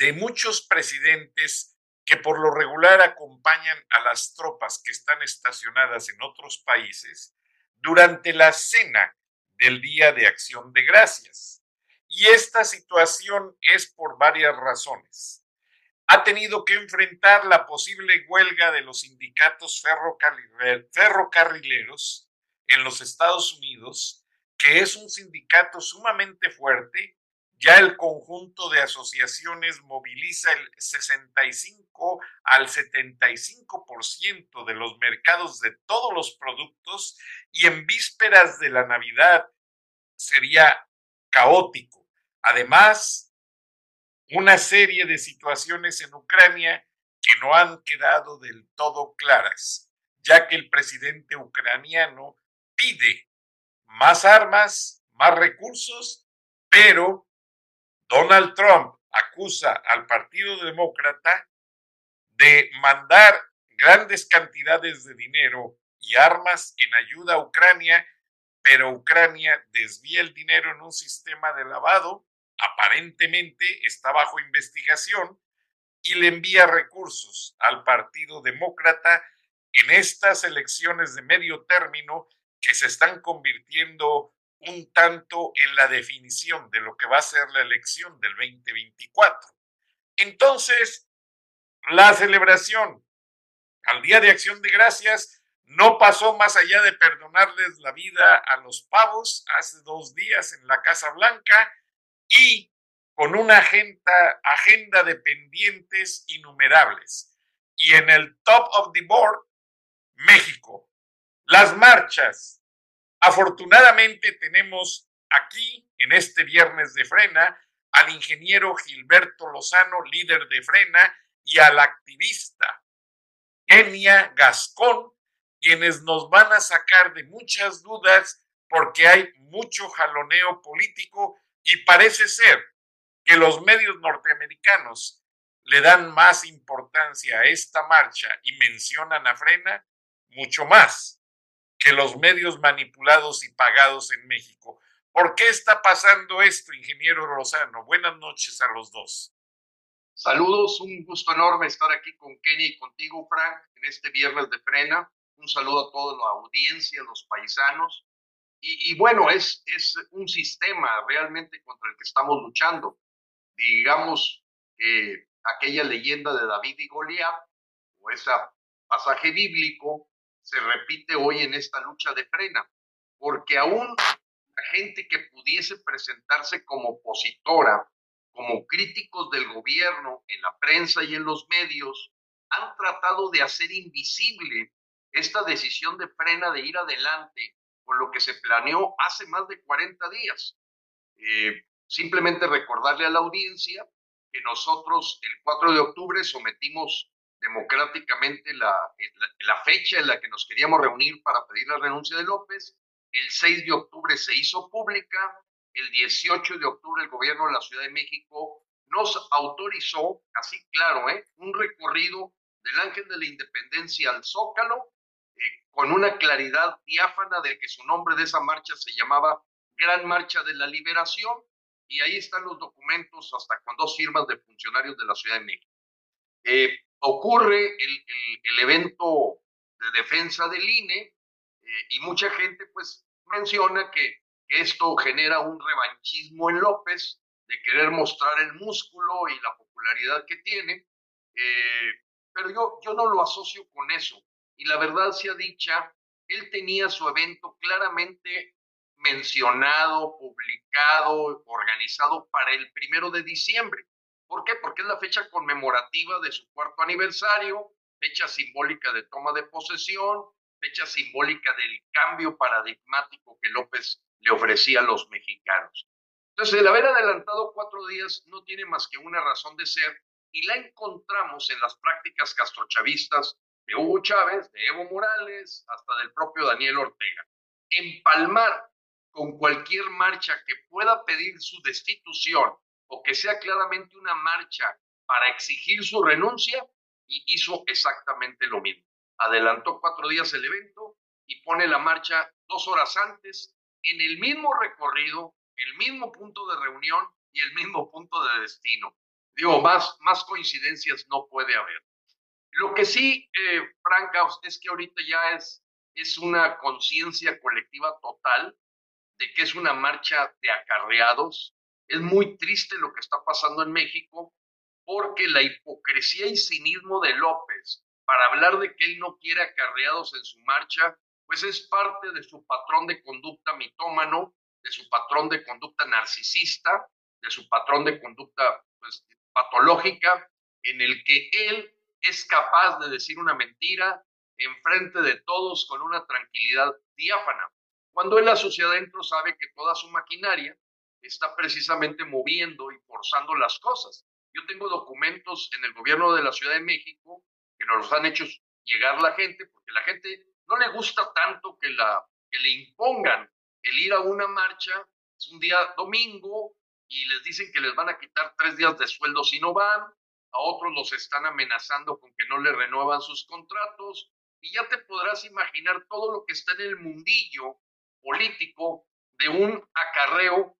de muchos presidentes que por lo regular acompañan a las tropas que están estacionadas en otros países durante la cena del Día de Acción de Gracias. Y esta situación es por varias razones. Ha tenido que enfrentar la posible huelga de los sindicatos ferrocarrileros en los Estados Unidos, que es un sindicato sumamente fuerte, ya el conjunto de asociaciones moviliza el 65 al 75% de los mercados de todos los productos y en vísperas de la Navidad sería caótico. Además, una serie de situaciones en Ucrania que no han quedado del todo claras, ya que el presidente ucraniano pide más armas, más recursos, pero Donald Trump acusa al Partido Demócrata de mandar grandes cantidades de dinero y armas en ayuda a Ucrania, pero Ucrania desvía el dinero en un sistema de lavado, aparentemente está bajo investigación, y le envía recursos al Partido Demócrata en estas elecciones de medio término que se están convirtiendo un tanto en la definición de lo que va a ser la elección del 2024. Entonces, la celebración al Día de Acción de Gracias no pasó más allá de perdonarles la vida a los pavos hace dos días en la Casa Blanca y con una agenda, agenda de pendientes innumerables. Y en el top of the board, México, las marchas. Afortunadamente tenemos aquí, en este viernes de frena, al ingeniero Gilberto Lozano, líder de frena, y al activista Enia Gascón, quienes nos van a sacar de muchas dudas porque hay mucho jaloneo político y parece ser que los medios norteamericanos le dan más importancia a esta marcha y mencionan a Frena mucho más que los medios manipulados y pagados en México. ¿Por qué está pasando esto, ingeniero Rosano? Buenas noches a los dos. Saludos, un gusto enorme estar aquí con Kenny y contigo, Frank, en este viernes de frena. Un saludo a toda la audiencia, los paisanos. Y, bueno, es, es un sistema realmente contra el que estamos luchando. Digamos que aquella leyenda de David y Goliat, o ese pasaje bíblico, se repite hoy en esta lucha de frena, porque aún la gente que pudiese presentarse como opositora, como críticos del gobierno en la prensa y en los medios, han tratado de hacer invisible esta decisión de frena de ir adelante con lo que se planeó hace más de 40 días. Eh, simplemente recordarle a la audiencia que nosotros el 4 de octubre sometimos democráticamente la, la, fecha en la que nos queríamos reunir para pedir la renuncia de López. El 6 de octubre se hizo pública. El 18 de octubre el gobierno de la Ciudad de México nos autorizó, así claro, ¿eh? un recorrido del Ángel de la Independencia al Zócalo, eh, con una claridad diáfana de que su nombre de esa marcha se llamaba Gran Marcha de la Liberación, y ahí están los documentos hasta con dos firmas de funcionarios de la Ciudad de México. Eh, ocurre el, el, evento de defensa del INE eh, y mucha gente pues menciona que, esto genera un revanchismo en López de querer mostrar el músculo y la popularidad que tiene. Eh, pero yo, yo no lo asocio con eso. Y la verdad sea dicha, él tenía su evento claramente mencionado, publicado, organizado para el primero de diciembre. ¿Por qué? Porque es la fecha conmemorativa de su cuarto aniversario, fecha simbólica de toma de posesión, fecha simbólica del cambio paradigmático que López le ofrecía a los mexicanos. Entonces, el haber adelantado cuatro días no tiene más que una razón de ser y la encontramos en las prácticas castrochavistas de Hugo Chávez, de Evo Morales, hasta del propio Daniel Ortega. Empalmar con cualquier marcha que pueda pedir su destitución o que sea claramente una marcha para exigir su renuncia, y hizo exactamente lo mismo. Adelantó cuatro días el evento y pone la marcha dos horas antes en el mismo recorrido, el mismo punto de reunión y el mismo punto de destino. Digo, más, más coincidencias no puede haber. Lo que sí, eh, Franca, es que ahorita ya es, es una conciencia colectiva total de que es una marcha de acarreados. Es muy triste lo que está pasando en México porque la hipocresía y cinismo de López para hablar de que él no quiere acarreados en su marcha, pues es parte de su patrón de conducta mitómano, de su patrón de conducta narcisista, de su patrón de conducta pues, patológica, en el que él es capaz de decir una mentira en frente de todos con una tranquilidad diáfana, cuando él hacia adentro sabe que toda su maquinaria está precisamente moviendo y forzando las cosas. Yo tengo documentos en el gobierno de la Ciudad de México que nos los han hecho llegar la gente, porque la gente no le gusta tanto que, la, que le impongan el ir a una marcha, es un día domingo, y les dicen que les van a quitar tres días de sueldo si no van, a otros los están amenazando con que no le renuevan sus contratos, y ya te podrás imaginar todo lo que está en el mundillo político de un acarreo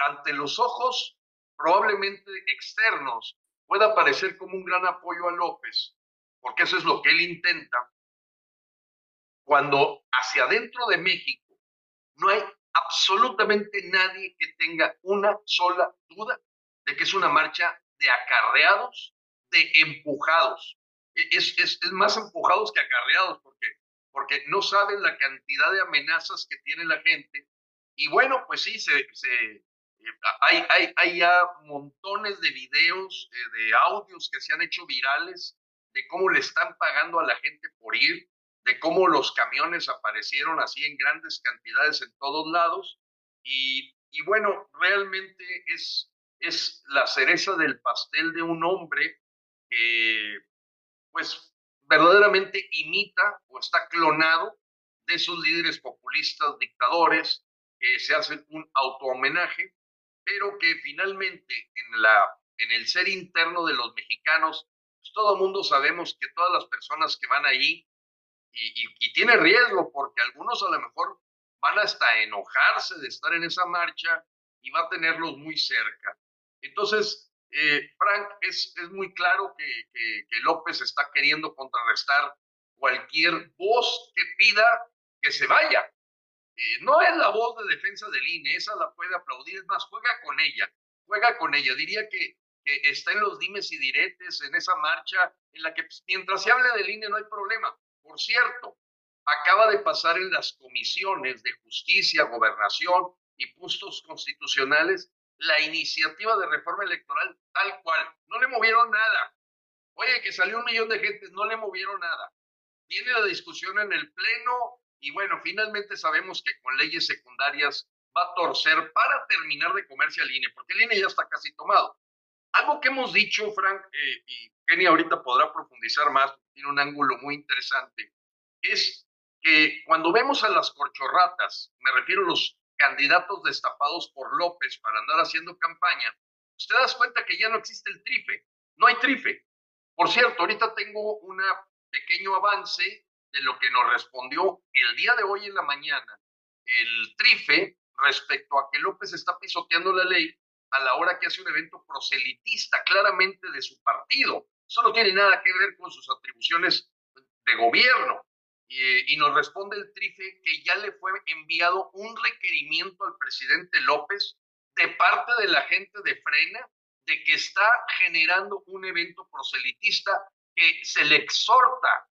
ante los ojos probablemente externos pueda parecer como un gran apoyo a López, porque eso es lo que él intenta, cuando hacia adentro de México no hay absolutamente nadie que tenga una sola duda de que es una marcha de acarreados, de empujados. E, es, es, es más empujados que acarreados, porque, porque no saben la cantidad de amenazas que tiene la gente. Y bueno, pues sí, hay, hay, hay ya montones de videos, eh, de audios que se han hecho virales de cómo le están pagando a la gente por ir, de cómo los camiones aparecieron así en grandes cantidades en todos lados. Y, y bueno, realmente es, es la cereza del pastel de un hombre que pues verdaderamente imita o está clonado de esos líderes populistas, dictadores, que se hacen un auto-homenaje pero que finalmente en, la, en el ser interno de los mexicanos, pues todo mundo sabemos que todas las personas que van ahí, y, tiene riesgo, porque algunos a lo mejor van hasta enojarse de estar en esa marcha y va a tenerlos muy cerca. Entonces, eh, Frank, es, es, muy claro que, López está queriendo contrarrestar cualquier voz que pida que se vaya. Eh, no es la voz de defensa del INE, esa la puede aplaudir, es más, juega con ella, juega con ella. Diría que, está en los dimes y diretes, en esa marcha, en la que pues, mientras se hable del INE no hay problema. Por cierto, acaba de pasar en las comisiones de justicia, gobernación y puestos constitucionales la iniciativa de reforma electoral tal cual. No le movieron nada. Oye, que salió un millón de gente, no le movieron nada. Viene la discusión en el Pleno, y bueno, finalmente sabemos que con leyes secundarias va a torcer para terminar de comerse al INE, porque el INE ya está casi tomado. Algo que hemos dicho, Frank, eh, y Kenny ahorita podrá profundizar más, tiene un ángulo muy interesante, es que cuando vemos a las corchorratas, me refiero a los candidatos destapados por López para andar haciendo campaña, usted das cuenta que ya no existe el trife, no hay trife. Por cierto, ahorita tengo un pequeño avance de lo que nos respondió el día de hoy en la mañana el Trife respecto a que López está pisoteando la ley a la hora que hace un evento proselitista claramente de su partido. Eso no tiene nada que ver con sus atribuciones de gobierno. Y, nos responde el Trife que ya le fue enviado un requerimiento al presidente López de parte de la gente de Frena de que está generando un evento proselitista que se le exhorta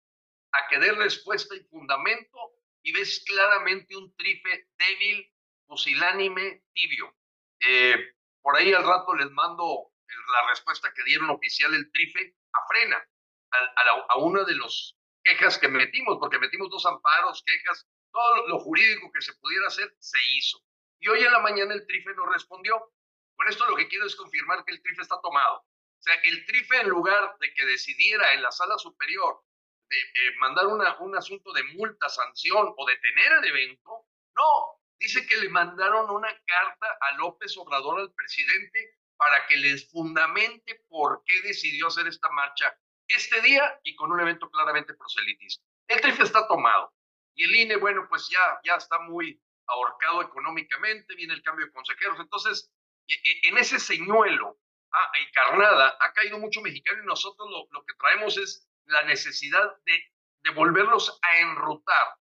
a que dé respuesta y fundamento y ves claramente un trife débil, pusilánime, tibio. Eh, por ahí al rato les mando la respuesta que dieron oficial el trife a frena, a, una de las quejas que metimos, porque metimos dos amparos, quejas, todo lo jurídico que se pudiera hacer se hizo. Y hoy en la mañana el trife no respondió. Con esto lo que quiero es confirmar que el trife está tomado. O sea, el trife en lugar de que decidiera en la sala superior de, mandar una, un asunto de multa, sanción o detener el evento, no, dice que le mandaron una carta a López Obrador, al presidente, para que les fundamente por qué decidió hacer esta marcha este día y con un evento claramente proselitista. El trife está tomado y el INE, bueno, pues ya, ya está muy ahorcado económicamente, viene el cambio de consejeros. Entonces, e, e, en ese señuelo ah, encarnada ha caído mucho mexicano y nosotros lo, lo que traemos es la necesidad de, de volverlos a enrutar,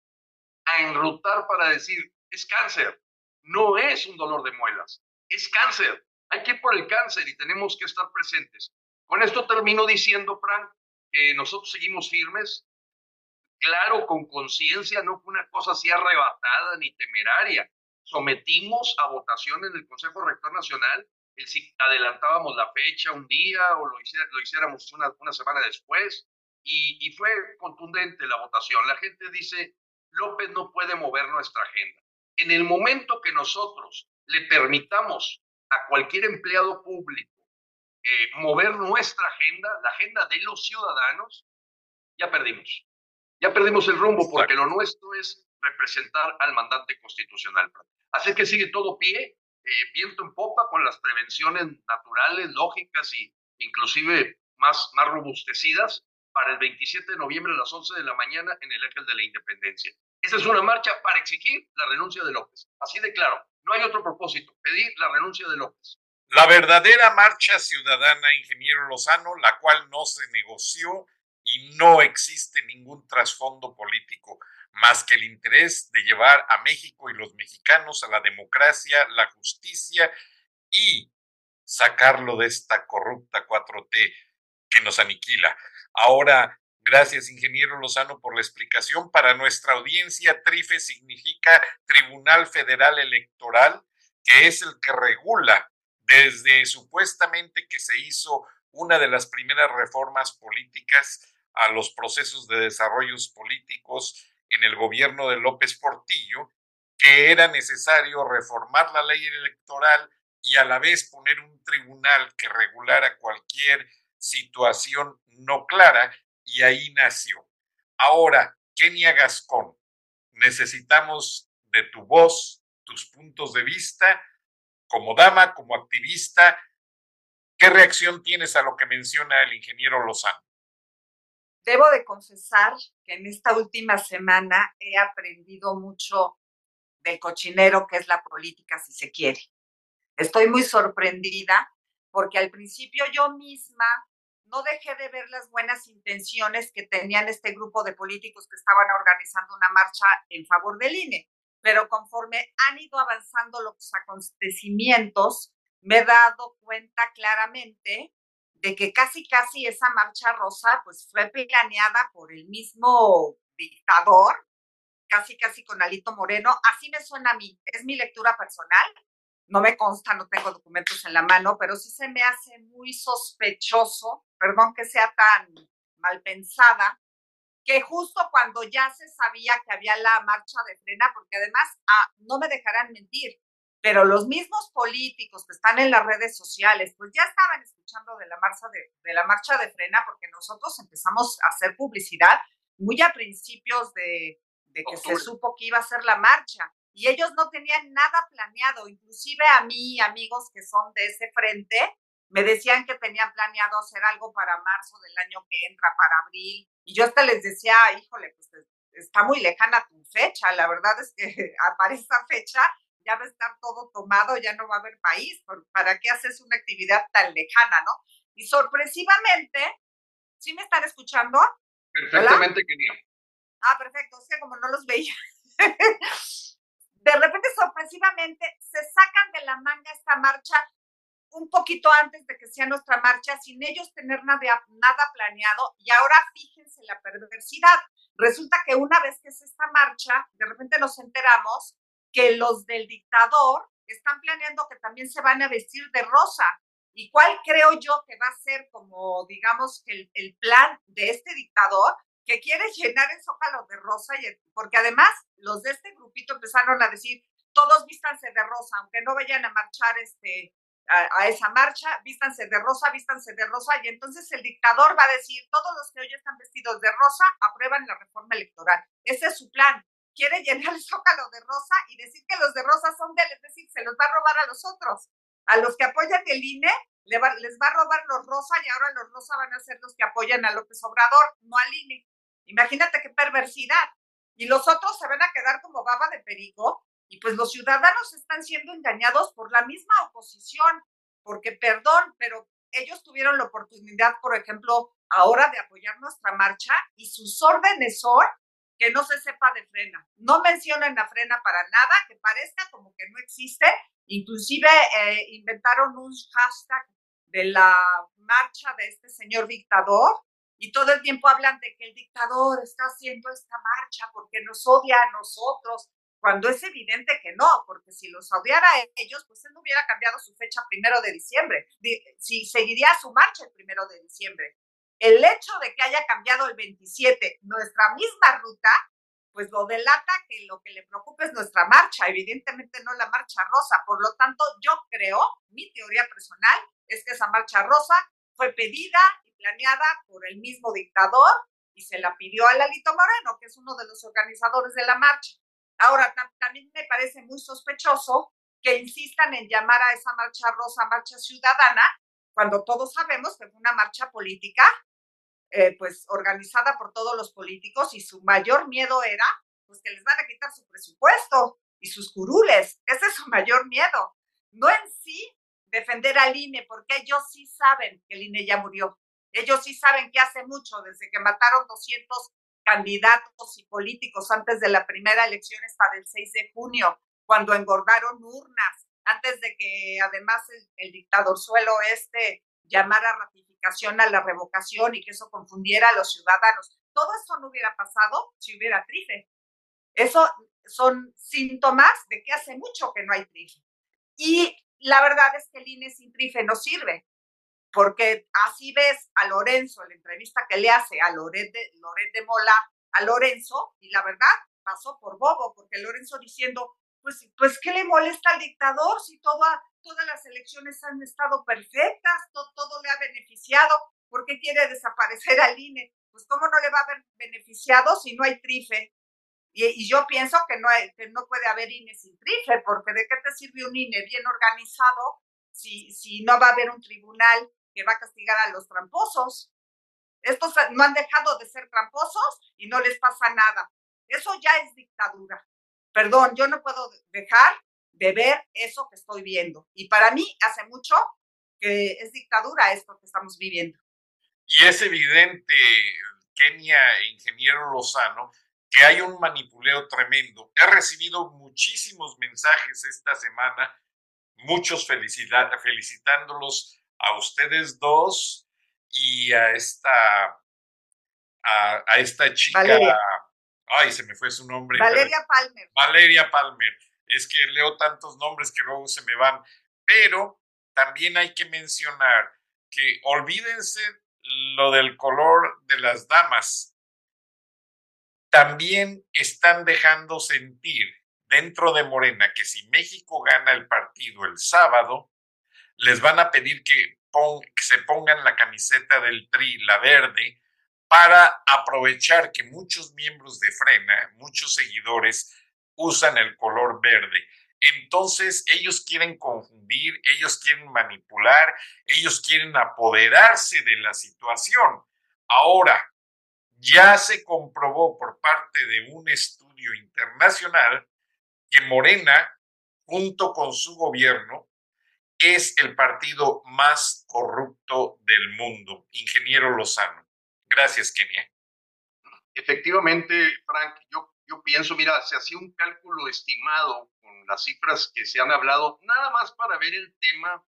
a enrutar para decir, es cáncer, no es un dolor de muelas, es cáncer. Hay que ir por el cáncer y tenemos que estar presentes. Con esto termino diciendo, Frank, que nosotros seguimos firmes, claro, con conciencia, no fue una cosa así arrebatada ni temeraria. Sometimos a votación en el Consejo Rector Nacional el si adelantábamos la fecha un día o lo, hiciéramos una semana después. Y, y, fue contundente la votación. La gente dice, López no puede mover nuestra agenda. En el momento que nosotros le permitamos a cualquier empleado público eh, mover nuestra agenda, la agenda de los ciudadanos, ya perdimos. Ya perdimos el rumbo porque lo nuestro es representar al mandante constitucional. Así que sigue todo pie, eh, viento en popa con las prevenciones naturales, lógicas y inclusive más, más robustecidas para el 27 de noviembre a las 11 de la mañana en el eje de la independencia. Esa es una marcha para exigir la renuncia de López. Así de claro, no hay otro propósito, pedir la renuncia de López. La verdadera marcha ciudadana, ingeniero Lozano, la cual no se negoció y no existe ningún trasfondo político más que el interés de llevar a México y los mexicanos a la democracia, la justicia y sacarlo de esta corrupta 4T que nos aniquila. Ahora, gracias, ingeniero Lozano, por la explicación. Para nuestra audiencia, TRIFE significa Tribunal Federal Electoral, que es el que regula desde supuestamente que se hizo una de las primeras reformas políticas a los procesos de desarrollos políticos en el gobierno de López Portillo, que era necesario reformar la ley electoral y a la vez poner un tribunal que regulara cualquier situación no clara, y ahí nació. Ahora, Kenia Gascón, necesitamos de tu voz, tus puntos de vista como dama, como activista, ¿qué reacción tienes a lo que menciona el ingeniero Lozano? Debo de confesar que en esta última semana he aprendido mucho del cochinero que es la política, si se quiere. Estoy muy sorprendida porque al principio yo misma no dejé de ver las buenas intenciones que tenían este grupo de políticos que estaban organizando una marcha en favor del INE pero conforme han ido avanzando los acontecimientos, me he dado cuenta claramente de que casi, casi esa marcha rosa, pues fue planeada por el mismo dictador, casi, casi con Alito Moreno. Así me suena a mí, es mi lectura personal. No me consta, no tengo documentos en la mano, pero sí se me hace muy sospechoso, perdón que sea tan mal pensada, que justo cuando ya se sabía que había la marcha de frena, porque además, ah, no me dejarán mentir, pero los mismos políticos que están en las redes sociales, pues ya estaban escuchando de la marcha de, de la marcha de frena, porque nosotros empezamos a hacer publicidad muy a principios de, de que se supo que iba a ser la marcha. Y ellos no tenían nada planeado, inclusive a mí, amigos que son de ese frente, me decían que tenían planeado hacer algo para marzo del año que entra, para abril, y yo hasta les decía, híjole, pues está muy lejana tu fecha, la verdad es que para esa fecha ya va a estar todo tomado, ya no va a haber país, ¿para qué haces una actividad tan lejana, no? Y sorpresivamente, ¿sí me están escuchando? Perfectamente, Kenia. Ah, perfecto, o sea, como no los veía. de repente, sorpresivamente, se sacan de la manga esta marcha un poquito antes de que sea nuestra marcha, sin ellos tener nada, nada planeado. Y ahora fíjense la perversidad. Resulta que una vez que es esta marcha, de repente nos enteramos que los del dictador están planeando que también se van a vestir de rosa. ¿Y cuál creo yo que va a ser como, digamos, el, el plan de este dictador? Que quiere llenar el zócalo de rosa, porque además los de este grupito empezaron a decir, todos vístanse de rosa, aunque no vayan a marchar este, a, esa marcha, vístanse de rosa, vístanse de rosa, y entonces el dictador va a decir, todos los que hoy están vestidos de rosa aprueban la reforma electoral. Ese es su plan. Quiere llenar el zócalo de rosa y decir que los de rosa son de él, es decir, se los va a robar a los otros. A los que apoyan el INE les va a robar los rosa y ahora los rosa van a ser los que apoyan a López Obrador, no al INE. Imagínate qué perversidad. Y los otros se van a quedar como baba de perico y pues los ciudadanos están siendo engañados por la misma oposición, porque perdón, pero ellos tuvieron la oportunidad, por ejemplo, ahora de apoyar nuestra marcha y sus órdenes son que no se sepa de frena. No mencionan la frena para nada, que parezca como que no existe. Inclusive eh, inventaron un hashtag de la marcha de este señor dictador y todo el tiempo hablan de que el dictador está haciendo esta marcha porque nos odia a nosotros cuando es evidente que no, porque si los odiara a ellos, pues él no hubiera cambiado su fecha primero de diciembre, si seguiría su marcha el primero de diciembre. El hecho de que haya cambiado el 27 nuestra misma ruta, pues lo delata que lo que le preocupa es nuestra marcha, evidentemente no la marcha rosa. Por lo tanto, yo creo, mi teoría personal es que esa marcha rosa fue pedida y planeada por el mismo dictador y se la pidió a Lalito Moreno, que es uno de los organizadores de la marcha. Ahora, también me parece muy sospechoso que insistan en llamar a esa marcha rosa marcha ciudadana, cuando todos sabemos que fue una marcha política, eh, pues organizada por todos los políticos y su mayor miedo era, pues que les van a quitar su presupuesto y sus curules. Ese es su mayor miedo. No en sí defender al INE, porque ellos sí saben que el INE ya murió. Ellos sí saben que hace mucho, desde que mataron 200 candidatos y políticos antes de la primera elección hasta del 6 de junio, cuando engordaron urnas, antes de que además el, dictador suelo este llamara ratificación a la revocación y que eso confundiera a los ciudadanos. Todo esto no hubiera pasado si hubiera trife. Eso son síntomas de que hace mucho que no hay trife. Y la verdad es que el INE sin trife no sirve porque así ves a Lorenzo, en la entrevista que le hace a Loret de, de Mola, a Lorenzo, y la verdad pasó por bobo, porque Lorenzo diciendo, pues, pues ¿qué le molesta al dictador si toda, todas las elecciones han estado perfectas, todo, le ha beneficiado? ¿Por qué quiere desaparecer al INE? Pues ¿cómo no le va a haber beneficiado si no hay trife? Y, yo pienso que no, hay, que no puede haber INE sin trife, porque ¿de qué te sirve un INE bien organizado si, si no va a haber un tribunal que va a castigar a los tramposos. Estos no han dejado de ser tramposos y no les pasa nada. Eso ya es dictadura. Perdón, yo no puedo dejar de ver eso que estoy viendo. Y para mí hace mucho que es dictadura esto que estamos viviendo. Y es evidente, Kenia e Ingeniero Lozano, que hay un manipuleo tremendo. He recibido muchísimos mensajes esta semana, muchos felicitándolos a ustedes dos y a esta, a, esta chica. Ay, se me fue su nombre. Valeria Palmer. Valeria Palmer. Es que leo tantos nombres que luego se me van. Pero también hay que mencionar que olvídense lo del color de las damas. También están dejando sentir dentro de Morena que si México gana el partido el sábado, les van a pedir que, se pongan la camiseta del TRI, la verde, para aprovechar que muchos miembros de Frena, muchos seguidores, usan el color verde. Entonces ellos quieren confundir, ellos quieren manipular, ellos quieren apoderarse de la situación. Ahora, ya se comprobó por parte de un estudio internacional que Morena, junto con su gobierno, es el partido más corrupto del mundo. Ingeniero Lozano. Gracias, Kenia. Efectivamente, Frank, yo, yo pienso, mira, se hacía un cálculo estimado con las cifras que se han hablado, nada más para ver el tema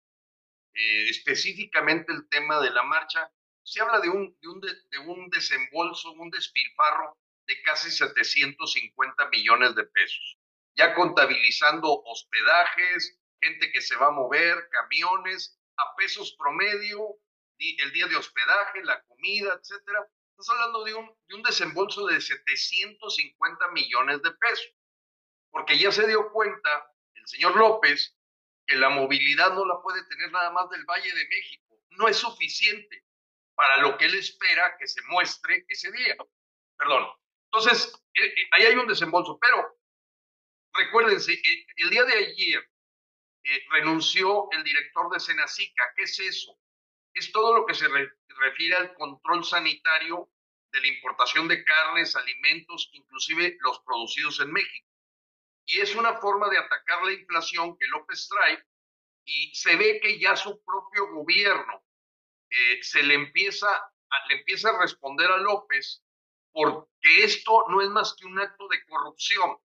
eh, específicamente el tema de la marcha, se habla de un, de un, de un desembolso, un despilfarro de casi 750 millones de pesos, ya contabilizando hospedajes, gente que se va a mover, camiones, a pesos promedio, el día de hospedaje, la comida, etcétera. Estás hablando de un, de un desembolso de 750 millones de pesos, porque ya se dio cuenta el señor López que la movilidad no la puede tener nada más del Valle de México. No es suficiente para lo que él espera que se muestre ese día. Perdón. Entonces, eh, eh, ahí hay un desembolso, pero recuérdense, eh, el día de ayer renunció el director de Senacica. ¿Qué es eso? Es todo lo que se refiere al control sanitario de la importación de carnes, alimentos, inclusive los producidos en México y es una forma de atacar la inflación que López trae y se ve que ya su propio gobierno eh, se le empieza, a, le empieza a responder a López porque esto no es más que un acto de corrupción.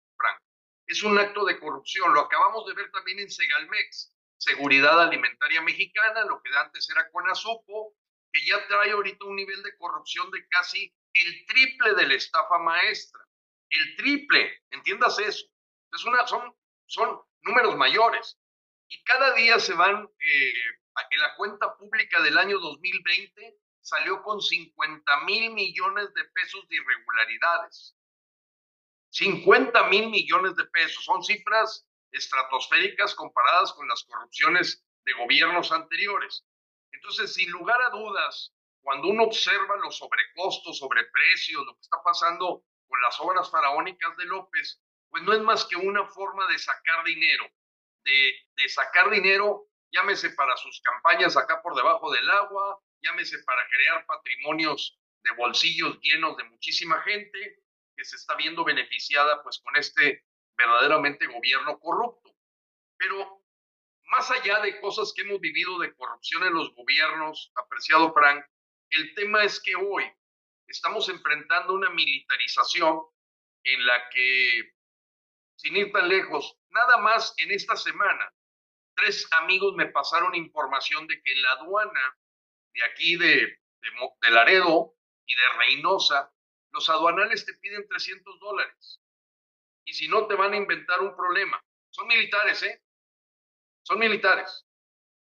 Es un acto de corrupción. Lo acabamos de ver también en Segalmex, Seguridad Alimentaria Mexicana, lo que antes era Conasupo, que ya trae ahorita un nivel de corrupción de casi el triple de la estafa maestra. El triple, entiendas eso. Es una, son, son números mayores. Y cada día se van, eh, en la cuenta pública del año 2020 salió con 50 mil millones de pesos de irregularidades. 50 mil millones de pesos. Son cifras estratosféricas comparadas con las corrupciones de gobiernos anteriores. Entonces, sin lugar a dudas, cuando uno observa los sobrecostos, sobreprecios, lo que está pasando con las obras faraónicas de López, pues no es más que una forma de sacar dinero, de, de sacar dinero, llámese para sus campañas acá por debajo del agua, llámese para crear patrimonios de bolsillos llenos de muchísima gente que se está viendo beneficiada pues con este verdaderamente gobierno corrupto. Pero más allá de cosas que hemos vivido de corrupción en los gobiernos, apreciado Frank, el tema es que hoy estamos enfrentando una militarización en la que sin ir tan lejos, nada más en esta semana, tres amigos me pasaron información de que la aduana de aquí de, de, Laredo y de Reynosa, los aduanales te piden 300 dólares. Y si no, te van a inventar un problema. Son militares, ¿eh? Son militares.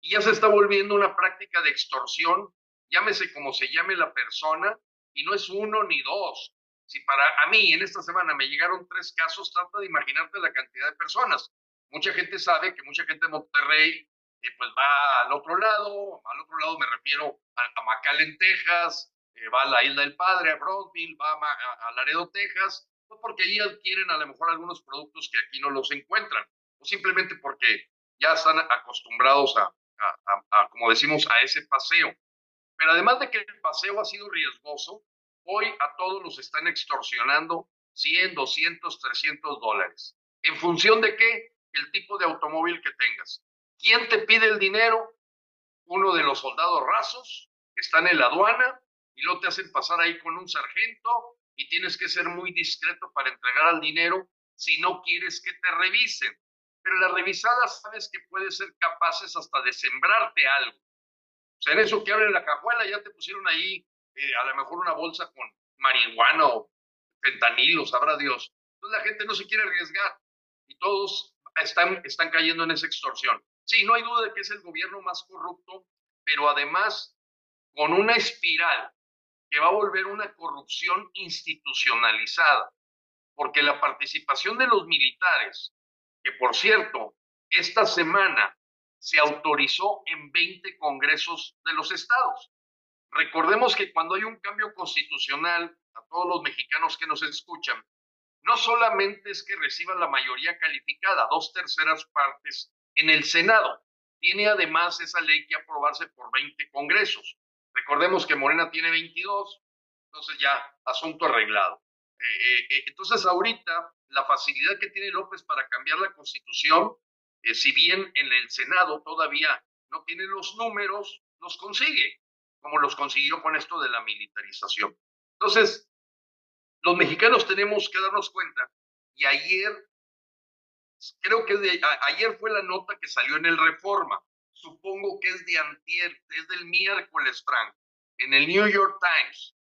Y ya se está volviendo una práctica de extorsión, llámese como se llame la persona, y no es uno ni dos, si para a mí en esta semana me llegaron tres casos, trata de imaginarte la cantidad de personas. Mucha gente sabe que mucha gente de Monterrey eh, pues va al otro lado, al otro lado me refiero a, a en Texas, eh, va a la Isla del Padre, a Broadville, va a, Laredo, Texas, pues porque ahí adquieren a lo mejor algunos productos que aquí no los encuentran, o simplemente porque ya están acostumbrados a, a, como decimos, a ese paseo. Pero además de que el paseo ha sido riesgoso, Hoy a todos los están extorsionando 100, 200, 300 dólares. ¿En función de qué? El tipo de automóvil que tengas. ¿Quién te pide el dinero? Uno de los soldados rasos que están en la aduana y lo te hacen pasar ahí con un sargento y tienes que ser muy discreto para entregar el dinero si no quieres que te revisen. Pero las revisadas sabes que pueden ser capaces hasta de sembrarte algo. O sea, en eso que abren la cajuela ya te pusieron ahí eh, a lo mejor una bolsa con marihuana o fentanilo, sabrá Dios. Entonces la gente no se quiere arriesgar y todos están, están cayendo en esa extorsión. Sí, no hay duda de que es el gobierno más corrupto, pero además con una espiral que va a volver una corrupción institucionalizada, porque la participación de los militares, que por cierto, esta semana se autorizó en 20 congresos de los estados. Recordemos que cuando hay un cambio constitucional, a todos los mexicanos que nos escuchan, no solamente es que reciban la mayoría calificada, dos terceras partes en el Senado, tiene además esa ley que aprobarse por 20 congresos. Recordemos que Morena tiene 22, entonces ya asunto arreglado. Eh, eh, eh, entonces ahorita la facilidad que tiene López para cambiar la constitución, si bien en el Senado todavía no tiene los números, los consigue como los consiguió con esto de la militarización. Entonces, los mexicanos tenemos que darnos cuenta, y ayer, creo que ayer fue la nota que salió en el Reforma, supongo que es de antier, es del miércoles, Frank, en el New York Times,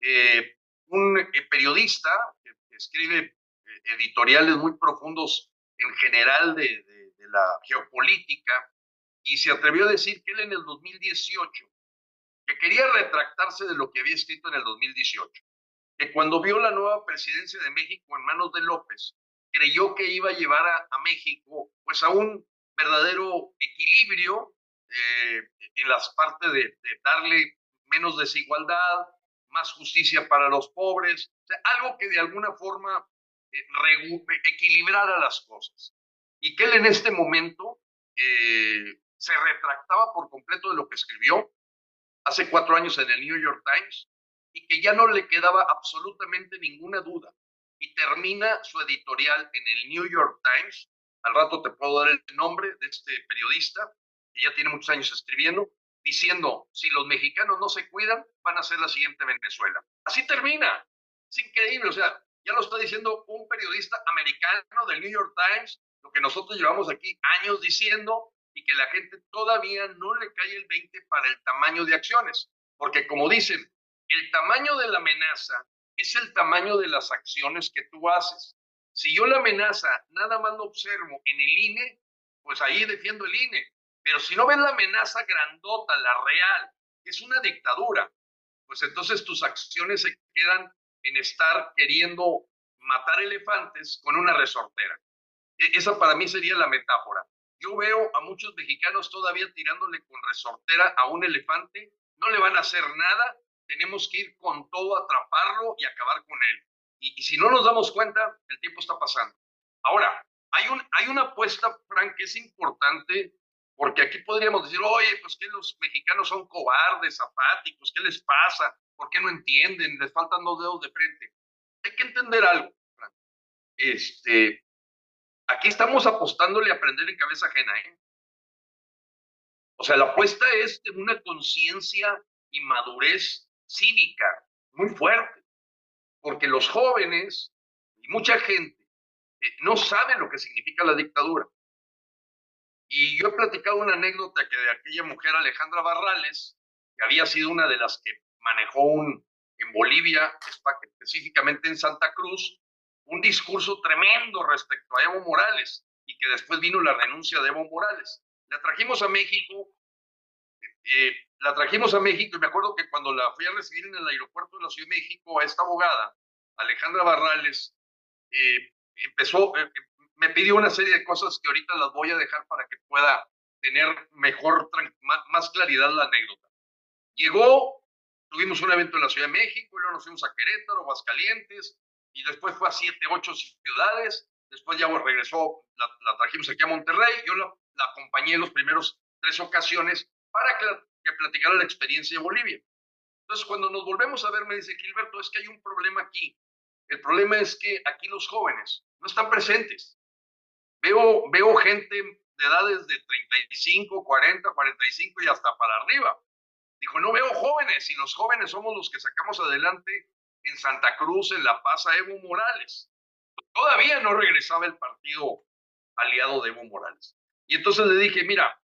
eh, un eh, periodista que, escribe eh, editoriales muy profundos en general de, la geopolítica y se atrevió a decir que él en el 2018, que quería retractarse de lo que había escrito en el 2018, que cuando vio la nueva presidencia de México en manos de López, creyó que iba a llevar a, a México pues a un verdadero equilibrio eh, en las partes de, darle menos desigualdad, más justicia para los pobres, algo que de alguna forma eh, equilibrara las cosas. Y que él en este momento eh, se retractaba por completo de lo que escribió hace cuatro años en el New York Times y que ya no le quedaba absolutamente ninguna duda. Y termina su editorial en el New York Times al rato te puedo dar el nombre de este periodista, que ya tiene muchos años escribiendo, diciendo, si los mexicanos no se cuidan, van a ser la siguiente Venezuela. Así termina. Es increíble, o sea, ya lo está diciendo un periodista americano del New York Times, lo que nosotros llevamos aquí años diciendo y que la gente todavía no le cae el 20 para el tamaño de acciones. Porque como dicen, el tamaño de la amenaza es el tamaño de las acciones que tú haces. Si yo la amenaza nada más lo observo en el INE, pues ahí defiendo el INE. Pero si no ves la amenaza grandota, la real, que es una dictadura, pues entonces tus acciones se quedan en estar queriendo matar elefantes con una resortera. E, esa para mí sería la metáfora. Yo veo a muchos mexicanos todavía tirándole con resortera a un elefante, no le van a hacer nada, tenemos que ir con todo a atraparlo y acabar con él. Y, si no nos damos cuenta, el tiempo está pasando. Ahora, hay, un, hay una apuesta, Frank, que es importante, porque aquí podríamos decir, oye, pues que los mexicanos son cobardes, apáticos, ¿qué les pasa? ¿Por qué no entienden? Les faltan dos dedos de frente. Hay que entender algo, Frank. Este, aquí estamos apostándole a aprender en cabeza ajena, ¿eh? O sea, la apuesta es de una conciencia y madurez cívica muy fuerte porque los jóvenes y mucha gente eh, no saben lo que significa la dictadura. Y yo he platicado una anécdota que de aquella mujer Alejandra Barrales, que había sido una de las que manejó un, en Bolivia, específicamente en Santa Cruz, un discurso tremendo respecto a Evo Morales y que después vino la renuncia de Evo Morales. La trajimos a México, eh, la trajimos a México y me acuerdo que cuando la fui a recibir en el aeropuerto de la Ciudad de México a esta abogada, Alejandra Barrales, eh, empezó, eh, me pidió una serie de cosas que ahorita las voy a dejar para que pueda tener mejor, más, claridad la anécdota. Llegó, tuvimos un evento en la Ciudad de México, y luego nos fuimos a Querétaro, Aguascalientes, y después fue a siete, ocho ciudades, después ya regresó, la, trajimos aquí a Monterrey, yo la, la acompañé en los primeros tres ocasiones para que platicara la experiencia de Bolivia. Entonces, cuando nos volvemos a ver, me dice Gilberto, es que hay un problema aquí. El problema es que aquí los jóvenes no están presentes. Veo, veo gente de edades de 35, 40, 45 y hasta para arriba. Dijo, no veo jóvenes y los jóvenes somos los que sacamos adelante en Santa Cruz, en La Paz, a Evo Morales. Todavía no regresaba el partido aliado de Evo Morales. Y entonces le dije, mira,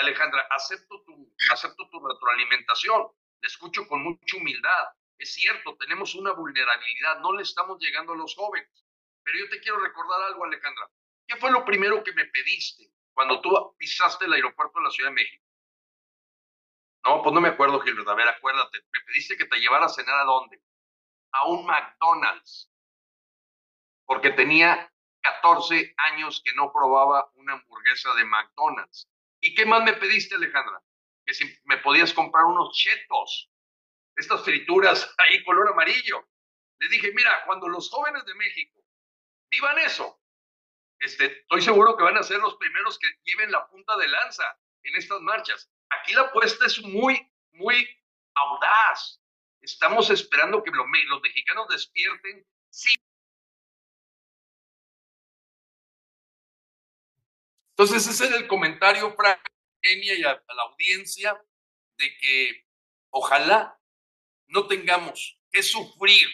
Alejandra, acepto tu, acepto tu retroalimentación, le escucho con mucha humildad. Es cierto, tenemos una vulnerabilidad, no le estamos llegando a los jóvenes. Pero yo te quiero recordar algo, Alejandra. ¿Qué fue lo primero que me pediste cuando tú pisaste el aeropuerto de la Ciudad de México? No, pues no me acuerdo, Gilberto. A ver, acuérdate. Me pediste que te llevara a cenar a dónde? A un McDonald's. Porque tenía 14 años que no probaba una hamburguesa de McDonald's. ¿Y qué más me pediste, Alejandra? Que si me podías comprar unos chetos, estas frituras ahí color amarillo. Le dije, mira, cuando los jóvenes de México vivan eso, este, estoy seguro que van a ser los primeros que lleven la punta de lanza en estas marchas. Aquí la apuesta es muy, muy audaz. Estamos esperando que los, los mexicanos despierten. Sí. Entonces, ese era el comentario, Frank, y a, a la audiencia de que ojalá no tengamos que sufrir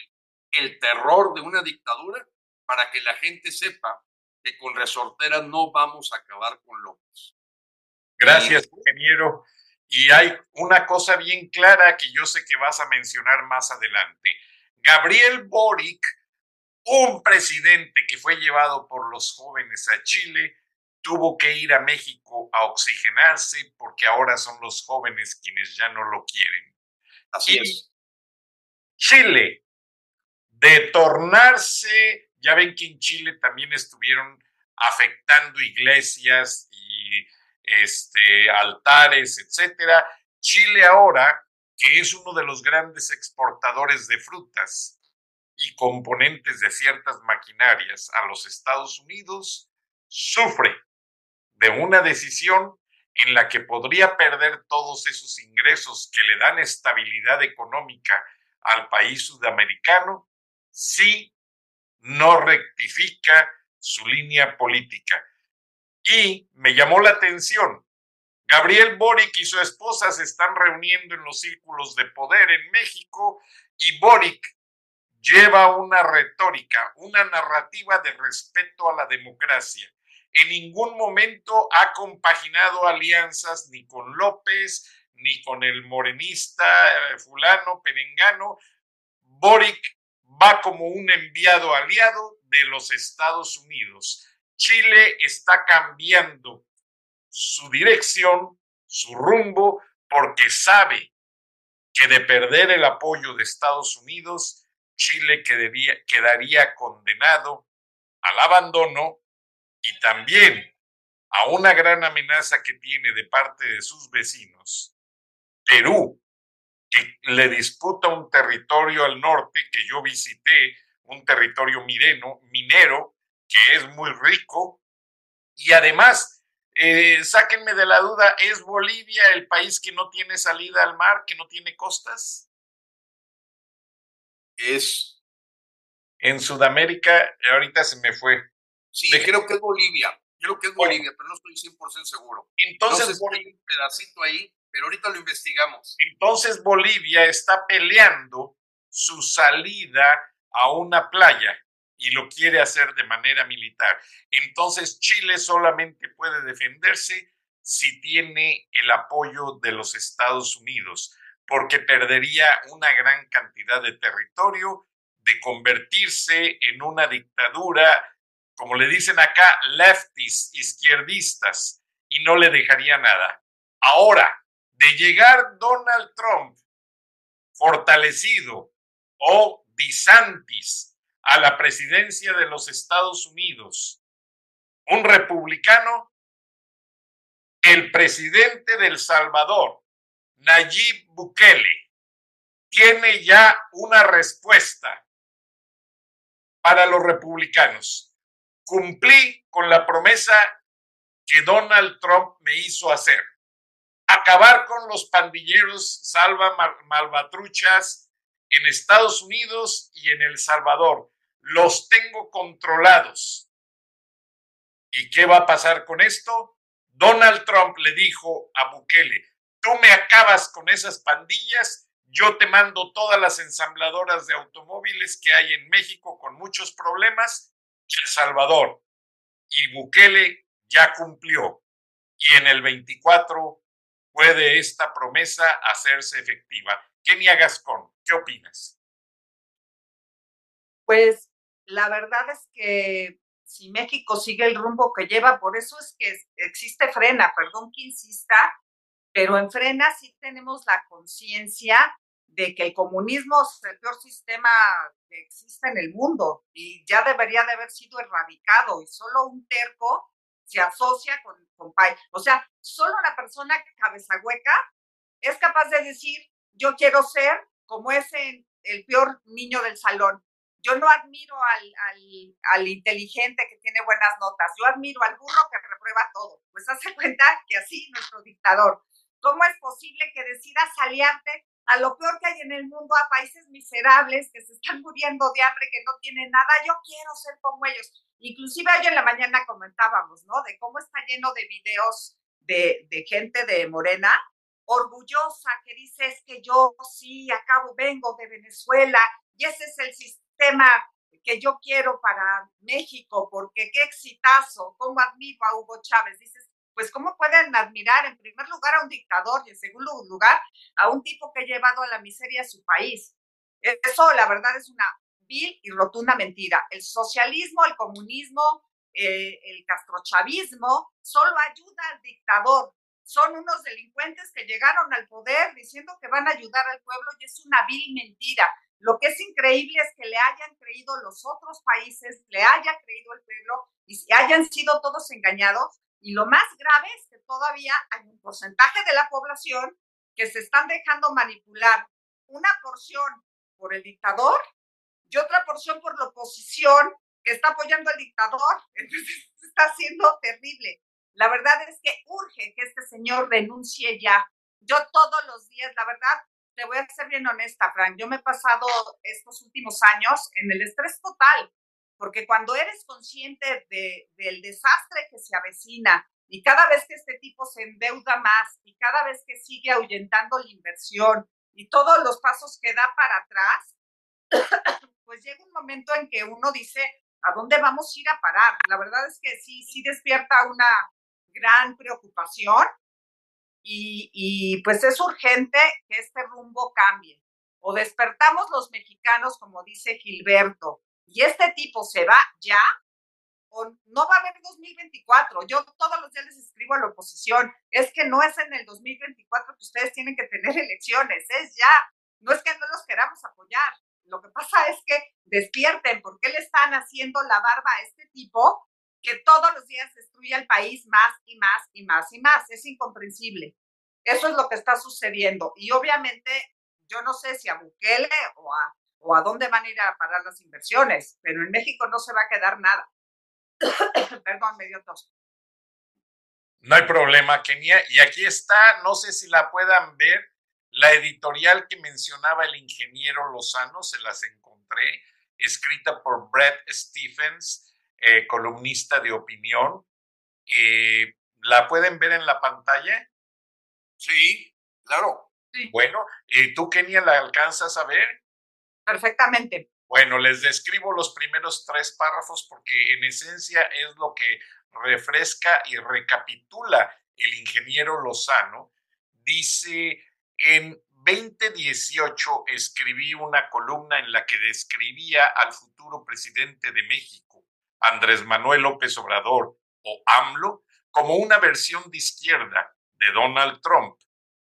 el terror de una dictadura para que la gente sepa que con resorteras no vamos a acabar con López. Gracias, ingeniero. Y hay una cosa bien clara que yo sé que vas a mencionar más adelante. Gabriel Boric, un presidente que fue llevado por los jóvenes a Chile, tuvo que ir a México a oxigenarse porque ahora son los jóvenes quienes ya no lo quieren. Así es. Chile, de tornarse, ya ven que en Chile también estuvieron afectando iglesias y este, altares, etcétera. Chile ahora, que es uno de los grandes exportadores de frutas y componentes de ciertas maquinarias a los Estados Unidos, sufre de una decisión en la que podría perder todos esos ingresos que le dan estabilidad económica al país sudamericano si no rectifica su línea política. Y me llamó la atención, Gabriel Boric y su esposa se están reuniendo en los círculos de poder en México y Boric lleva una retórica, una narrativa de respeto a la democracia en ningún momento ha compaginado alianzas ni con López, ni con el morenista eh, fulano, perengano. Boric va como un enviado aliado de los Estados Unidos. Chile está cambiando su dirección, su rumbo, porque sabe que de perder el apoyo de Estados Unidos, Chile quedaría, quedaría condenado al abandono y también a una gran amenaza que tiene de parte de sus vecinos, Perú, que le disputa un territorio al norte que yo visité, un territorio mireno, minero, que es muy rico, y además, eh, sáquenme de la duda, ¿es Bolivia el país que no tiene salida al mar, que no tiene costas? Es. En Sudamérica, ahorita se me fue. Sí, creo que es Bolivia. Creo que es Bolivia, pero no estoy 100% seguro. Entonces, hay un pedacito ahí, pero ahorita lo investigamos. Entonces Bolivia está peleando su salida a una playa y lo quiere hacer de manera militar. Entonces Chile solamente puede defenderse si tiene el apoyo de los Estados Unidos, porque perdería una gran cantidad de territorio de convertirse en una dictadura como le dicen acá, lefties, izquierdistas, y no le dejaría nada. Ahora, de llegar Donald Trump fortalecido o DeSantis a la presidencia de los Estados Unidos, un republicano, el presidente del Salvador, Nayib Bukele, tiene ya una respuesta para los republicanos cumplí con la promesa que Donald Trump me hizo hacer. Acabar con los pandilleros salva malvatruchas en Estados Unidos y en El Salvador. Los tengo controlados. ¿Y qué va a pasar con esto? Donald Trump le dijo a Bukele, tú me acabas con esas pandillas, yo te mando todas las ensambladoras de automóviles que hay en México con muchos problemas el Salvador. Y Bukele ya cumplió. Y en el 24 puede esta promesa hacerse efectiva. Kenia Gascón, ¿qué opinas? Pues la verdad es que si México sigue el rumbo que lleva, por eso es que existe frena, perdón que insista, pero en frena sí tenemos la conciencia de que el comunismo es el peor sistema que existe en el mundo y ya debería de haber sido erradicado y solo un terco se asocia con, con O sea, solo una persona cabeza hueca es capaz de decir, yo quiero ser como ese el peor niño del salón. Yo no admiro al, al, al, inteligente que tiene buenas notas, yo admiro al burro que reprueba todo. Pues hace cuenta que así nuestro dictador. ¿Cómo es posible que decidas aliarte a lo peor que hay en el mundo, a países miserables que se están muriendo de hambre, que no tienen nada. Yo quiero ser como ellos. Inclusive hoy en la mañana comentábamos, ¿no? De cómo está lleno de videos de, gente de Morena, orgullosa, que dice, es que yo sí, acabo, vengo de Venezuela, y ese es el sistema que yo quiero para México, porque qué exitazo, cómo admiro a Hugo Chávez. Dices, pues cómo pueden admirar en primer lugar a un dictador y en segundo lugar a un tipo que ha llevado a la miseria a su país. Eso, la verdad, es una vil y rotunda mentira. El socialismo, el comunismo, eh, el castrochavismo solo ayuda al dictador. Son unos delincuentes que llegaron al poder diciendo que van a ayudar al pueblo y es una vil mentira. Lo que es increíble es que le hayan creído los otros países, le haya creído el pueblo y hayan sido todos engañados. Y lo más grave es que todavía hay un porcentaje de la población que se están dejando manipular una porción por el dictador y otra porción por la oposición que está apoyando al dictador. Entonces está siendo terrible. La verdad es que urge que este señor renuncie ya. Yo todos los días, la verdad, te voy a ser bien honesta, Frank, yo me he pasado estos últimos años en el estrés total, porque cuando eres consciente de, del desastre que se avecina y cada vez que este tipo se endeuda más y cada vez que sigue ahuyentando la inversión y todos los pasos que da para atrás, pues llega un momento en que uno dice, ¿a dónde vamos a ir a parar? La verdad es que sí, sí despierta una gran preocupación y, pues es urgente que este rumbo cambie. O despertamos los mexicanos, como dice Gilberto, y este tipo se va ya, o no va a haber 2024. Yo todos los días les escribo a la oposición, es que no es en el 2024 que ustedes tienen que tener elecciones, es ya. No es que no los queramos apoyar. Lo que pasa es que despierten, ¿por qué le están haciendo la barba a este tipo que todos los días destruye al país más y más y más y más. Es incomprensible. Eso es lo que está sucediendo. Y obviamente, yo no sé si a Bukele o a, o a dónde van a ir a parar las inversiones, pero en México no se va a quedar nada. Perdón, me dio tos. No hay problema, Kenia. Y aquí está, no sé si la puedan ver, la editorial que mencionaba el ingeniero Lozano, se las encontré, escrita por Brett Stephens eh, columnista de opinión. Eh, ¿La pueden ver en la pantalla? Sí, claro. Bueno, ¿y tú, Kenia, la alcanzas a ver? Perfectamente. Bueno, les describo los primeros tres párrafos porque en esencia es lo que refresca y recapitula el ingeniero Lozano. Dice, en 2018 escribí una columna en la que describía al futuro presidente de México Andrés Manuel López Obrador o AMLO como una versión de izquierda de Donald Trump.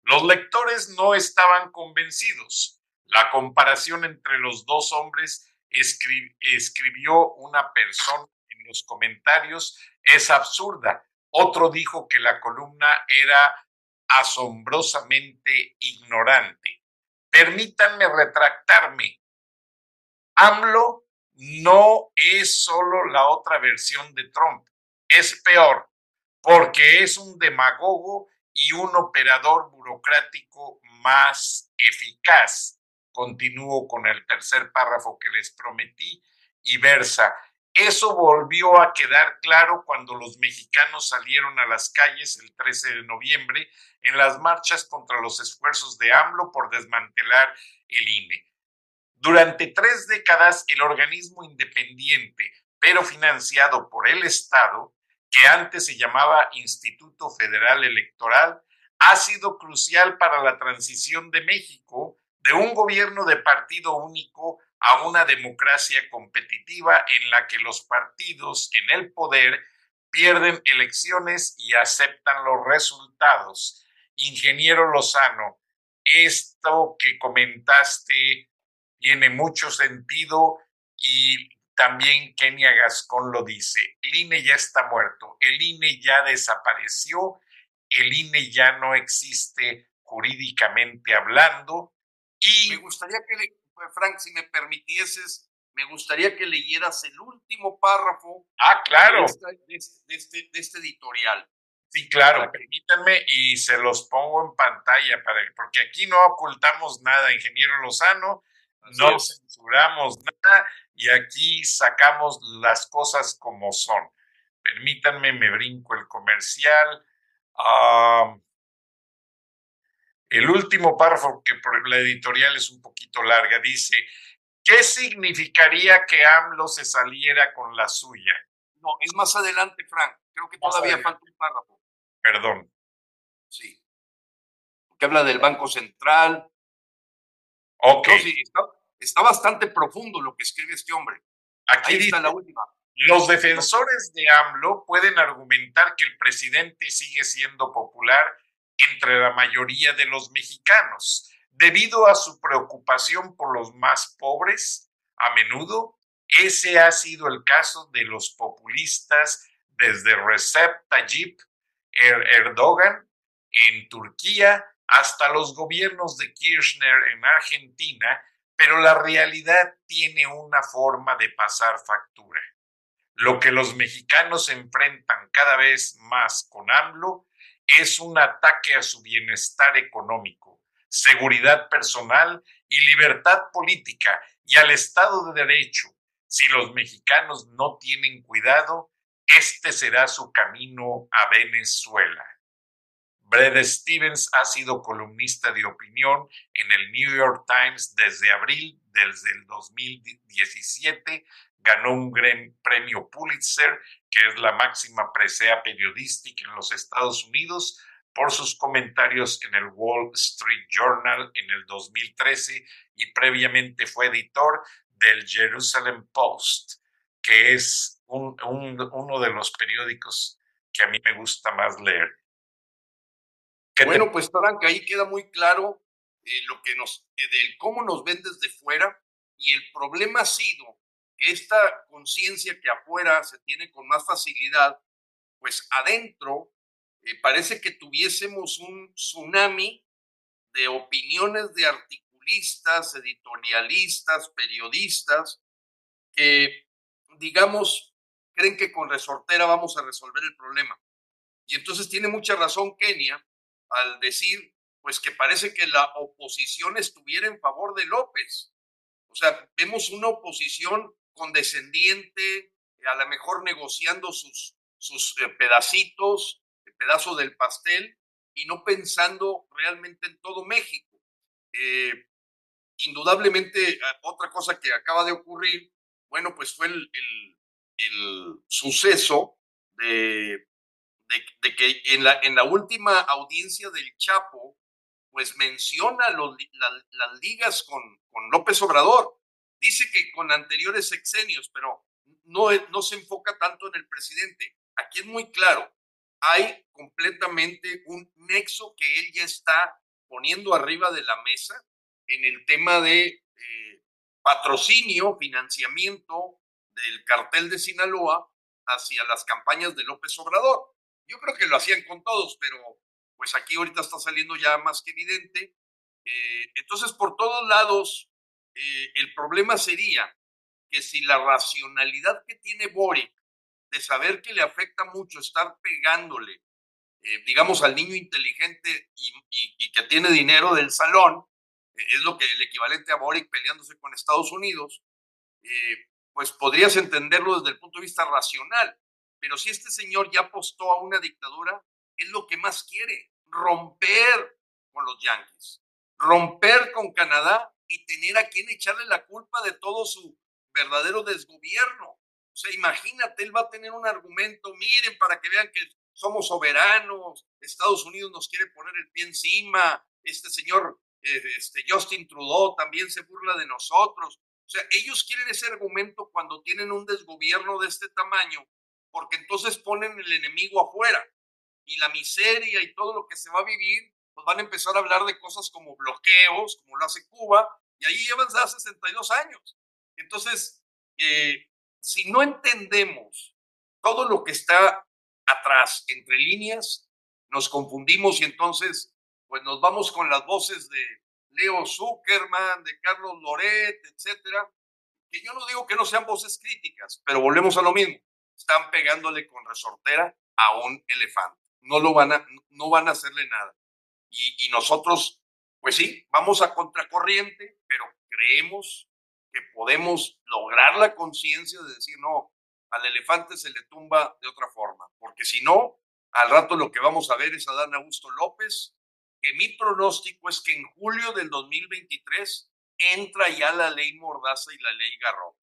Los lectores no estaban convencidos. La comparación entre los dos hombres escribió una persona en los comentarios es absurda. Otro dijo que la columna era asombrosamente ignorante. Permítanme retractarme. AMLO no es solo la otra versión de Trump, es peor, porque es un demagogo y un operador burocrático más eficaz. Continúo con el tercer párrafo que les prometí y versa. Eso volvió a quedar claro cuando los mexicanos salieron a las calles el 13 de noviembre en las marchas contra los esfuerzos de AMLO por desmantelar el INE. Durante tres décadas, el organismo independiente, pero financiado por el Estado, que antes se llamaba Instituto Federal Electoral, ha sido crucial para la transición de México de un gobierno de partido único a una democracia competitiva en la que los partidos en el poder pierden elecciones y aceptan los resultados. Ingeniero Lozano, esto que comentaste tiene mucho sentido y también Kenia Gascón lo dice, el INE ya está muerto, el INE ya desapareció, el INE ya no existe jurídicamente hablando y... Me gustaría que, Frank, si me permitieses, me gustaría que leyeras el último párrafo. Ah, claro. De este, este, editorial. Sí, claro, permítanme y se los pongo en pantalla para, porque aquí no ocultamos nada, ingeniero Lozano no censuramos nada y aquí sacamos las cosas como son. Permítanme, me brinco el comercial. El último párrafo, que la editorial es un poquito larga, dice, ¿qué significaría que AMLO se saliera con la suya? No, es más adelante, Frank. Creo que todavía falta un párrafo. Perdón. Sí. Que habla del Banco Central. Ok. está, bastante profundo lo que escribe este hombre. Aquí dice, la última. Los defensores de AMLO pueden argumentar que el presidente sigue siendo popular entre la mayoría de los mexicanos, debido a su preocupación por los más pobres. A menudo, ese ha sido el caso de los populistas desde Recep Tayyip er-, Erdogan en Turquía hasta los gobiernos de Kirchner en Argentina, pero la realidad tiene una forma de pasar factura. Lo que los mexicanos enfrentan cada vez más con AMLO es un ataque a su bienestar económico, seguridad personal y libertad política y al Estado de Derecho. Si los mexicanos no tienen cuidado, este será su camino a Venezuela. Brad Stevens ha sido columnista de opinión en el New York Times desde abril desde el 2017. Ganó un premio Pulitzer, que es la máxima presea periodística en los Estados Unidos, por sus comentarios en el Wall Street Journal en el 2013 y previamente fue editor del Jerusalem Post, que es uno de los periódicos que a mí me gusta más leer. Bueno, pues que ahí queda muy claro eh, lo que nos, eh, del cómo nos ven desde fuera y el problema ha sido que esta conciencia que afuera se tiene con más facilidad, pues adentro eh, parece que tuviésemos un tsunami de opiniones de articulistas, editorialistas, periodistas, que, digamos, creen que con resortera vamos a resolver el problema. Y entonces tiene mucha razón Kenia al decir, pues que parece que la oposición estuviera en favor de López. O sea, vemos una oposición condescendiente, a lo mejor negociando sus, sus eh, pedacitos, el pedazo del pastel, y no pensando realmente en todo México. Eh, indudablemente, eh, otra cosa que acaba de ocurrir, bueno, pues fue el, el suceso de de, que en la, en la última audiencia del Chapo, pues menciona las ligas con, con López Obrador. Dice que con anteriores sexenios, pero no, no se enfoca tanto en el presidente. Aquí es muy claro, hay completamente un nexo que él ya está poniendo arriba de la mesa en el tema de eh, patrocinio, financiamiento del cartel de Sinaloa hacia las campañas de López Obrador. Yo creo que lo hacían con todos, pero pues aquí ahorita está saliendo ya más que evidente. Eh, entonces, por todos lados, eh, el problema sería que si la racionalidad que tiene Boric de saber que le afecta mucho estar pegándole, eh, digamos, al niño inteligente y, que tiene dinero del salón, es lo que el equivalente a Boric peleándose con Estados Unidos, pues podrías entenderlo desde el punto de vista racional. Pero si este señor ya apostó a una dictadura, es lo que más quiere, romper con los yanquis, romper con Canadá y tener a quien echarle la culpa de todo su verdadero desgobierno. O sea, imagínate, él va a tener un argumento, miren, para que vean que somos soberanos, Estados Unidos nos quiere poner el pie encima, este señor eh, este Justin Trudeau también se burla de nosotros. O sea, ellos quieren ese argumento cuando tienen un desgobierno de este tamaño porque entonces ponen el enemigo afuera y la miseria y todo lo que se va a vivir, pues van a empezar a hablar de cosas como bloqueos, como lo hace Cuba, y ahí llevan ya 62 años. Entonces, eh, si no entendemos todo lo que está atrás, entre líneas, nos confundimos y entonces, pues nos vamos con las voces de Leo Zuckerman, de Carlos Loret, etcétera, que yo no digo que no sean voces críticas, pero volvemos a lo mismo están pegándole con resortera a un elefante. No, lo van, a, no van a hacerle nada. Y, y nosotros, pues sí, vamos a contracorriente, pero creemos que podemos lograr la conciencia de decir, no, al elefante se le tumba de otra forma, porque si no, al rato lo que vamos a ver es a Dan Augusto López, que mi pronóstico es que en julio del 2023 entra ya la ley Mordaza y la ley Garro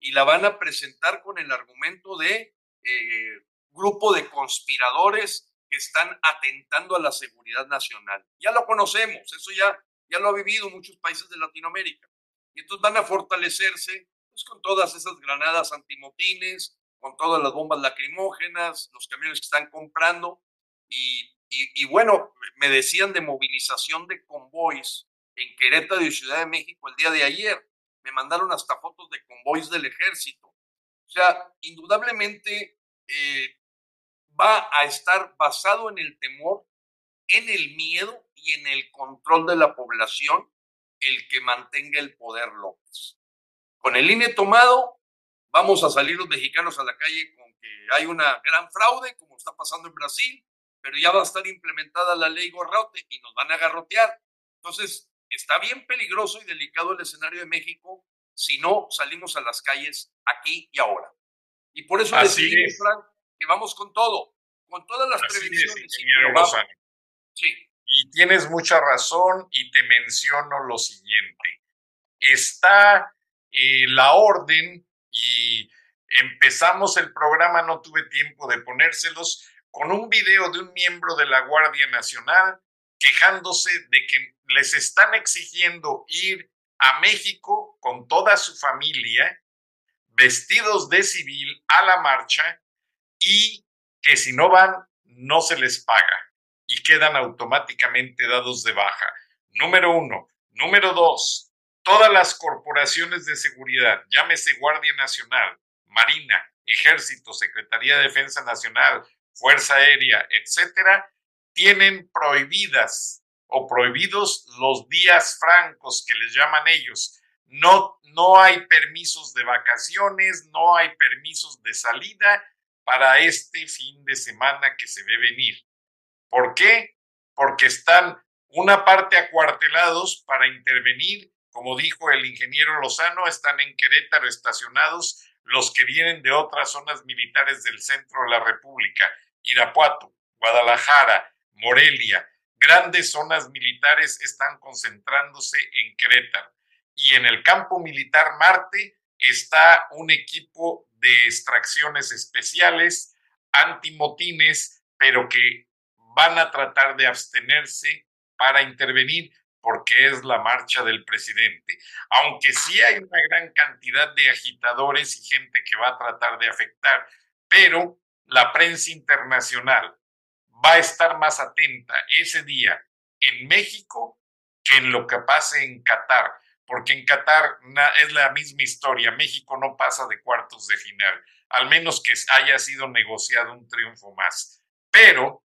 y la van a presentar con el argumento de eh, grupo de conspiradores que están atentando a la seguridad nacional. Ya lo conocemos, eso ya, ya lo ha vivido muchos países de Latinoamérica. Y entonces van a fortalecerse pues, con todas esas granadas antimotines, con todas las bombas lacrimógenas, los camiones que están comprando. Y, y, bueno, me decían de movilización de convoys en Querétaro y Ciudad de México el día de ayer. Me mandaron hasta fotos de convoys del ejército. O sea, indudablemente eh, va a estar basado en el temor, en el miedo y en el control de la población el que mantenga el poder López. Con el INE tomado, vamos a salir los mexicanos a la calle con que hay una gran fraude, como está pasando en Brasil, pero ya va a estar implementada la ley Gorrote y nos van a garrotear. Entonces, está bien peligroso y delicado el escenario de México si no salimos a las calles aquí y ahora. Y por eso decidimos, Frank, que vamos con todo, con todas las prevenciones. sí. Y tienes mucha razón y te menciono lo siguiente. Está eh, la orden y empezamos el programa, no tuve tiempo de ponérselos, con un video de un miembro de la Guardia Nacional quejándose de que les están exigiendo ir a México con toda su familia, vestidos de civil, a la marcha y que si no van, no se les paga y quedan automáticamente dados de baja. Número uno. Número dos, todas las corporaciones de seguridad, llámese Guardia Nacional, Marina, Ejército, Secretaría de Defensa Nacional, Fuerza Aérea, etcétera, tienen prohibidas o prohibidos los días francos que les llaman ellos. No, no hay permisos de vacaciones, no hay permisos de salida para este fin de semana que se ve venir. ¿Por qué? Porque están una parte acuartelados para intervenir, como dijo el ingeniero Lozano, están en Querétaro estacionados los que vienen de otras zonas militares del centro de la República, Irapuato, Guadalajara, Morelia, grandes zonas militares están concentrándose en Querétaro. Y en el campo militar Marte está un equipo de extracciones especiales, antimotines, pero que van a tratar de abstenerse para intervenir porque es la marcha del presidente. Aunque sí hay una gran cantidad de agitadores y gente que va a tratar de afectar, pero la prensa internacional va a estar más atenta ese día en México que en lo que pase en Qatar, porque en Qatar es la misma historia, México no pasa de cuartos de final, al menos que haya sido negociado un triunfo más. Pero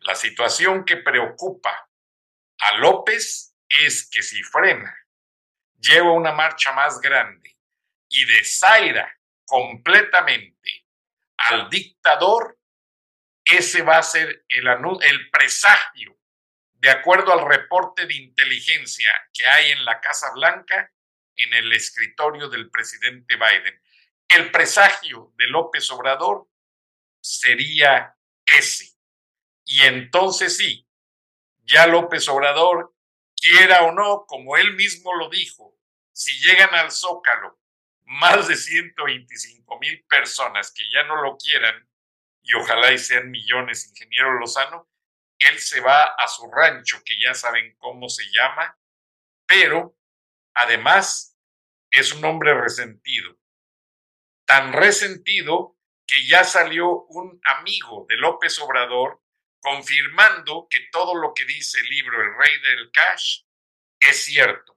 la situación que preocupa a López es que si frena, lleva una marcha más grande y desaira completamente al dictador, ese va a ser el, el presagio, de acuerdo al reporte de inteligencia que hay en la Casa Blanca, en el escritorio del presidente Biden. El presagio de López Obrador sería ese. Y entonces sí, ya López Obrador, quiera o no, como él mismo lo dijo, si llegan al Zócalo más de 125 mil personas que ya no lo quieran, y ojalá y sean millones, ingeniero Lozano, él se va a su rancho, que ya saben cómo se llama, pero además es un hombre resentido. Tan resentido que ya salió un amigo de López Obrador confirmando que todo lo que dice el libro El Rey del Cash es cierto.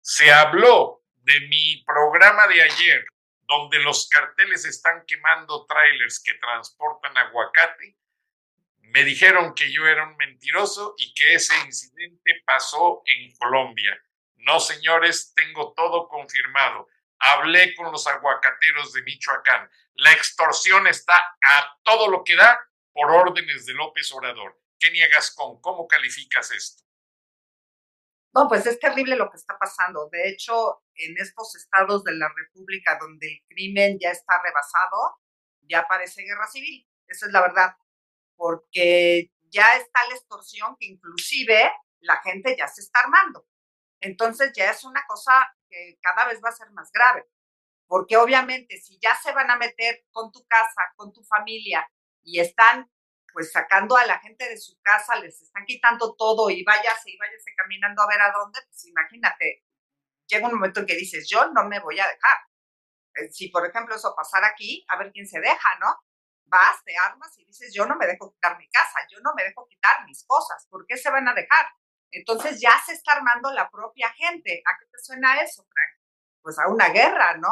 Se habló de mi programa de ayer, donde los carteles están quemando trailers que transportan aguacate. Me dijeron que yo era un mentiroso y que ese incidente pasó en Colombia. No, señores, tengo todo confirmado. Hablé con los aguacateros de Michoacán. La extorsión está a todo lo que da por órdenes de López Obrador. Kenia Gascón, ¿cómo calificas esto? No, pues es terrible lo que está pasando. De hecho, en estos estados de la República donde el crimen ya está rebasado, ya parece guerra civil. Esa es la verdad. Porque ya está la extorsión que inclusive la gente ya se está armando. Entonces ya es una cosa que cada vez va a ser más grave. Porque obviamente si ya se van a meter con tu casa, con tu familia, y están pues sacando a la gente de su casa, les están quitando todo y váyase y váyase caminando a ver a dónde, pues imagínate, llega un momento en que dices, yo no me voy a dejar. Eh, si, por ejemplo, eso pasara aquí, a ver quién se deja, ¿no? Vas, te armas y dices, yo no me dejo quitar mi casa, yo no me dejo quitar mis cosas, ¿por qué se van a dejar? Entonces ya se está armando la propia gente. ¿A qué te suena eso, Frank? Pues a una guerra, ¿no?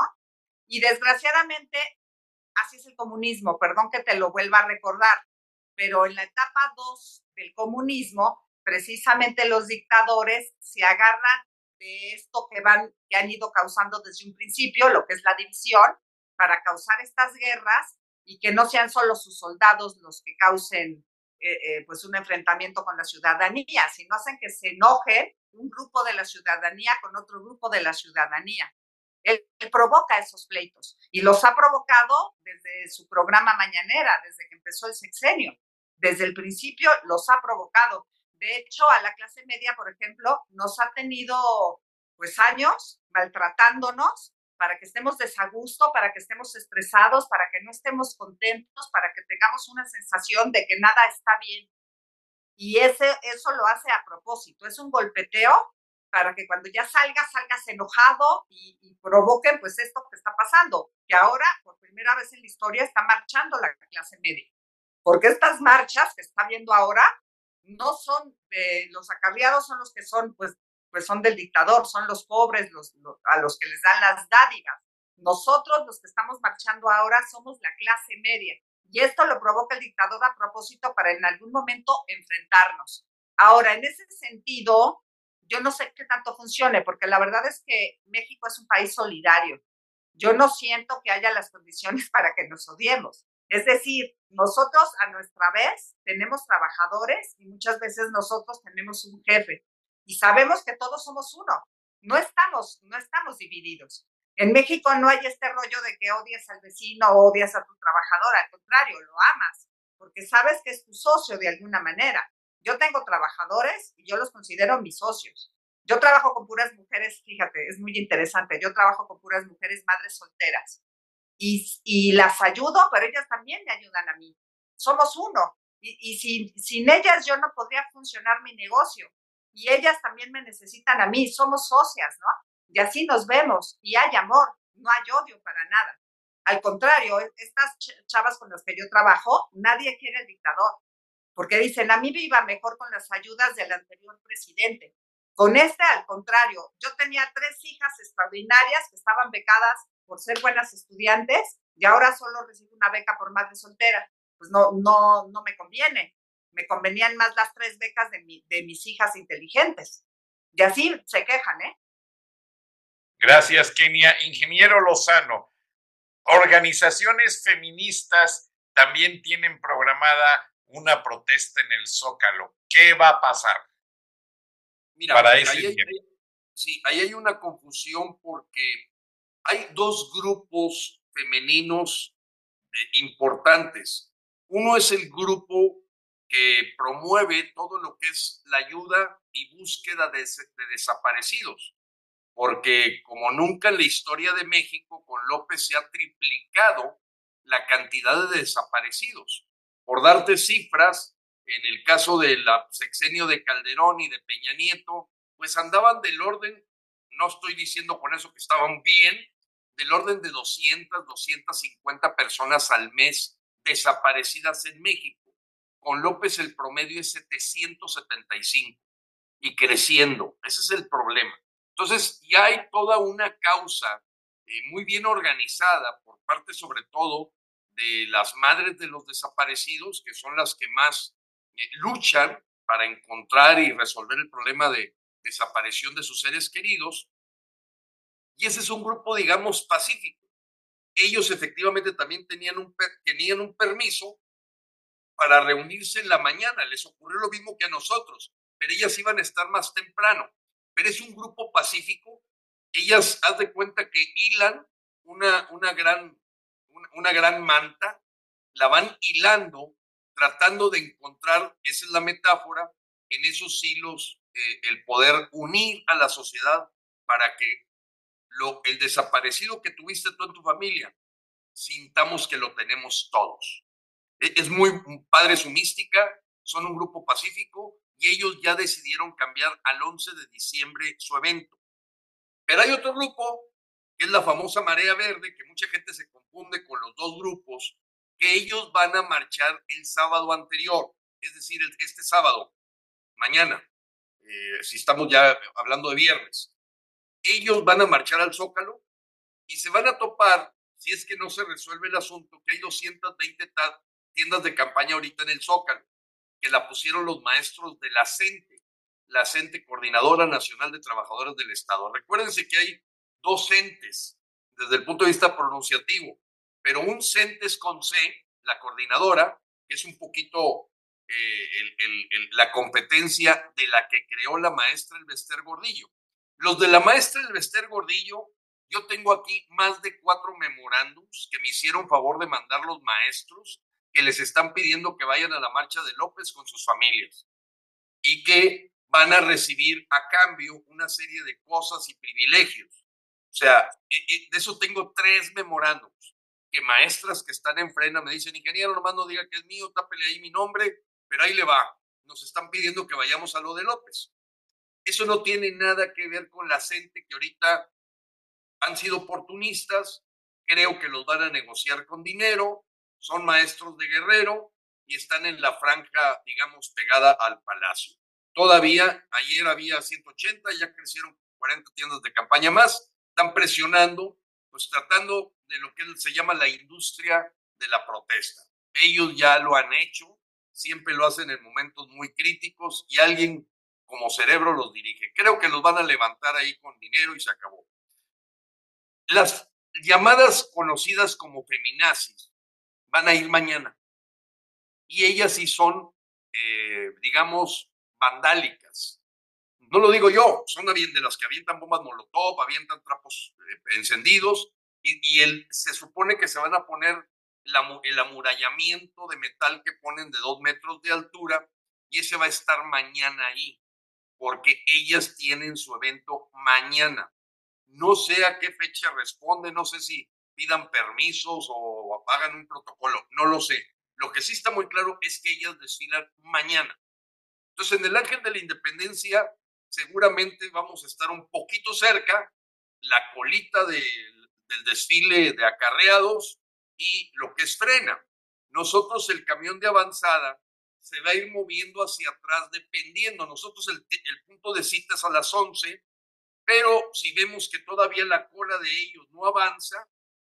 Y desgraciadamente, así es el comunismo, perdón que te lo vuelva a recordar, pero en la etapa 2 del comunismo, precisamente los dictadores se agarran de esto que van, que han ido causando desde un principio, lo que es la división, para causar estas guerras y que no sean solo sus soldados los que causen eh, eh, pues un enfrentamiento con la ciudadanía, sino hacen que se enoje un grupo de la ciudadanía con otro grupo de la ciudadanía. Él, provoca esos pleitos y los ha provocado desde su programa mañanera, desde que empezó el sexenio. Desde el principio los ha provocado. De hecho, a la clase media, por ejemplo, nos ha tenido pues años maltratándonos para que estemos desagusto, para que estemos estresados, para que no estemos contentos, para que tengamos una sensación de que nada está bien. Y ese, eso lo hace a propósito, es un golpeteo para que cuando ya salgas, salgas enojado y, y, provoquen pues esto que está pasando, que ahora por primera vez en la historia está marchando la clase media. Porque estas marchas que está viendo ahora no son de los acarreados, son los que son pues pues son del dictador, son los pobres los, a los que les dan las dádivas. Nosotros, los que estamos marchando ahora, somos la clase media. Y esto lo provoca el dictador a propósito para en algún momento enfrentarnos. Ahora, en ese sentido, yo no sé qué tanto funcione, porque la verdad es que México es un país solidario. Yo no siento que haya las condiciones para que nos odiemos. Es decir, nosotros a nuestra vez tenemos trabajadores y muchas veces nosotros tenemos un jefe y sabemos que todos somos uno. No estamos, no estamos divididos. En México no hay este rollo de que odias al vecino o odias a tu trabajador, al contrario, lo amas, porque sabes que es tu socio de alguna manera. Yo tengo trabajadores y yo los considero mis socios. Yo trabajo con puras mujeres, fíjate, es muy interesante, yo trabajo con puras mujeres madres solteras y, y las ayudo, pero ellas también me ayudan a mí. Somos uno. Y, y sin, sin ellas yo no podría funcionar mi negocio y ellas también me necesitan a mí, somos socias, ¿no? Y así nos vemos y hay amor, no hay odio para nada. Al contrario, e, estas chavas con las que yo trabajo, nadie quiere el dictador, porque dicen, a mí viva mejor con las ayudas del anterior presidente. Con este, al contrario, yo tenía tres hijas extraordinarias que estaban becadas por ser buenas estudiantes y ahora solo recibo una beca por madre soltera. Pues no, no, no me conviene me convenían más las tres becas de, de mis hijas inteligentes. Y así se quejan, ¿eh? Gracias, Kenia. Ingeniero Lozano, organizaciones feministas también tienen programada una protesta en el Zócalo. ¿Qué va a pasar? Mira, para ahí, hay, sí, ahí hay una confusión porque hay dos grupos femeninos eh, importantes. Uno es el grupo que promueve todo lo que es la ayuda y búsqueda de, desaparecidos, porque como nunca en la historia de México, con López se ha triplicado la cantidad de desaparecidos. Por darte cifras, en el caso del sexenio de Calderón y de Peña Nieto, pues andaban del orden, no estoy diciendo con eso que estaban bien, del orden de 200, 250 personas al mes desaparecidas en México. Con López el promedio es 775 y creciendo. Ese es el problema. Entonces, ya hay toda una causa eh, muy bien organizada por parte sobre todo de las madres de los desaparecidos, que son las que más eh, luchan para encontrar y resolver el problema de desaparición de sus seres queridos. Y ese es un grupo, digamos, pacífico. Ellos efectivamente también tenían un, tenían un permiso para reunirse en la mañana. Les ocurrió lo mismo que a nosotros, pero ellas iban a estar más temprano. Pero es un grupo pacífico. Ellas, haz de cuenta que hilan una, una, gran, una, gran manta, la van hilando, tratando de encontrar, esa es la metáfora, en esos hilos eh, el poder unir a la sociedad para que lo, el desaparecido que tuviste tú en tu familia, sintamos que lo tenemos todos es muy padre su mística, son un grupo pacífico y ellos ya decidieron cambiar al 11 de diciembre su evento. Pero hay otro grupo, que es la famosa Marea Verde, que mucha gente se confunde con los dos grupos, que ellos van a marchar el sábado anterior, es decir, este sábado, mañana, eh, si estamos ya hablando de viernes. Ellos van a marchar al Zócalo y se van a topar, si es que no se resuelve el asunto, que hay 220 tiendas de campaña ahorita en el Zócalo, que la pusieron los maestros de la CENTE, la CENTE Coordinadora Nacional de Trabajadores del Estado. Recuérdense que hay dos CENTES desde el punto de vista pronunciativo, pero un CENTES con C, la coordinadora, que es un poquito eh, la competencia de la que creó la maestra Elvester Gordillo. Los de la maestra Elvester Gordillo, yo tengo aquí más de cuatro memorándums que me hicieron favor de mandar los maestros que les están pidiendo que vayan a la marcha de López con sus familias y que van a recibir a cambio una serie de cosas y privilegios. O sea, e, e, de eso tengo tres memorándums que maestras que están en frena me dicen, ingeniero, nomás no diga que es mío, tápele ahí mi nombre, pero ahí le va. Nos están pidiendo que vayamos a lo de López. Eso no tiene nada que ver con la gente que ahorita han sido oportunistas, creo que los van a negociar con dinero, son maestros de guerrero y están en la franja, digamos, pegada al palacio. Todavía, ayer había 180, ya crecieron 40 tiendas de campaña más, están presionando, pues tratando de lo que se llama la industria de la protesta. Ellos ya lo han hecho, siempre lo hacen en momentos muy críticos y alguien como cerebro los dirige. Creo que los van a levantar ahí con dinero y se acabó. Las llamadas conocidas como feminazis van a ir mañana. Y ellas sí son, eh, digamos, vandálicas. No lo digo yo, son de las que avientan bombas molotov, avientan trapos eh, encendidos y, y se supone que se van a poner el amurallamiento de metal que ponen de dos metros de altura y ese va a estar mañana ahí, porque ellas tienen su evento mañana. No sé a qué fecha responde, no sé si pidan permisos o hagan un protocolo, no lo sé. Lo que sí está muy claro es que ellas desfilan mañana. Entonces, en el Ángel de la Independencia seguramente vamos a estar un poquito cerca, la colita del desfile de acarreados y lo que es frena. Nosotros el camión de avanzada se va a ir moviendo hacia atrás dependiendo. Nosotros el, el punto de cita es a las 11, pero si vemos que todavía la cola de ellos no avanza,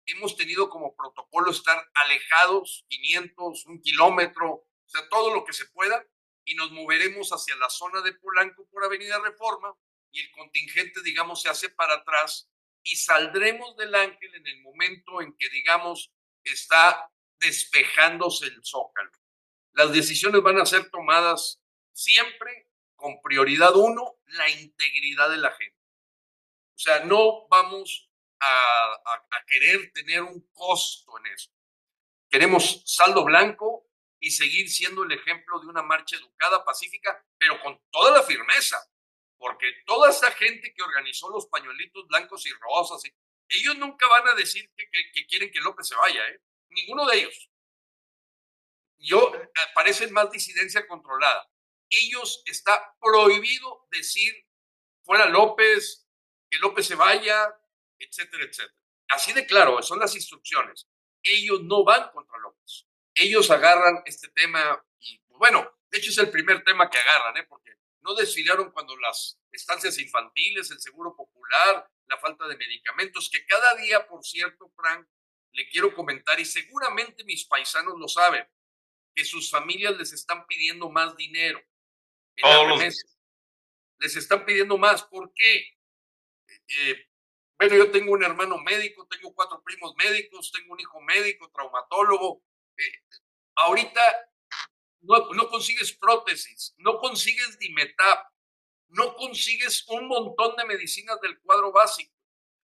hemos tenido como protocolo estar alejados 500, un kilómetro, o sea, todo lo que se pueda, y nos moveremos hacia la zona de Polanco por Avenida Reforma y el contingente, digamos, se hace para atrás y saldremos del Ángel en el momento en que, digamos, está despejándose el zócalo. Las decisiones van a ser tomadas siempre con prioridad uno, la integridad de la gente. O sea, no vamos a, querer tener un costo en eso. Queremos saldo blanco y seguir siendo el ejemplo de una marcha educada, pacífica, pero con toda la firmeza, porque toda esa gente que organizó los pañuelitos blancos y rosas, ellos nunca van a decir que, quieren que López se vaya, ¿eh? ninguno de ellos. Yo, eh, parecen más disidencia controlada. Ellos está prohibido decir fuera López, que López se vaya, etcétera, etcétera. Así de claro, son las instrucciones. Ellos no van contra López. Ellos agarran este tema y, pues, bueno, de hecho es el primer tema que agarran, ¿eh? porque no desfilaron cuando las estancias infantiles, el seguro popular, la falta de medicamentos, que cada día, por cierto, Frank, le quiero comentar, y seguramente mis paisanos lo saben, que sus familias les están pidiendo más dinero. Les están pidiendo más. ¿Por qué? Eh, bueno, yo tengo un hermano médico, tengo cuatro primos médicos, tengo un hijo médico, traumatólogo. Eh, ahorita no, no, consigues prótesis, no consigues Dimetap, no consigues un montón de medicinas del cuadro básico,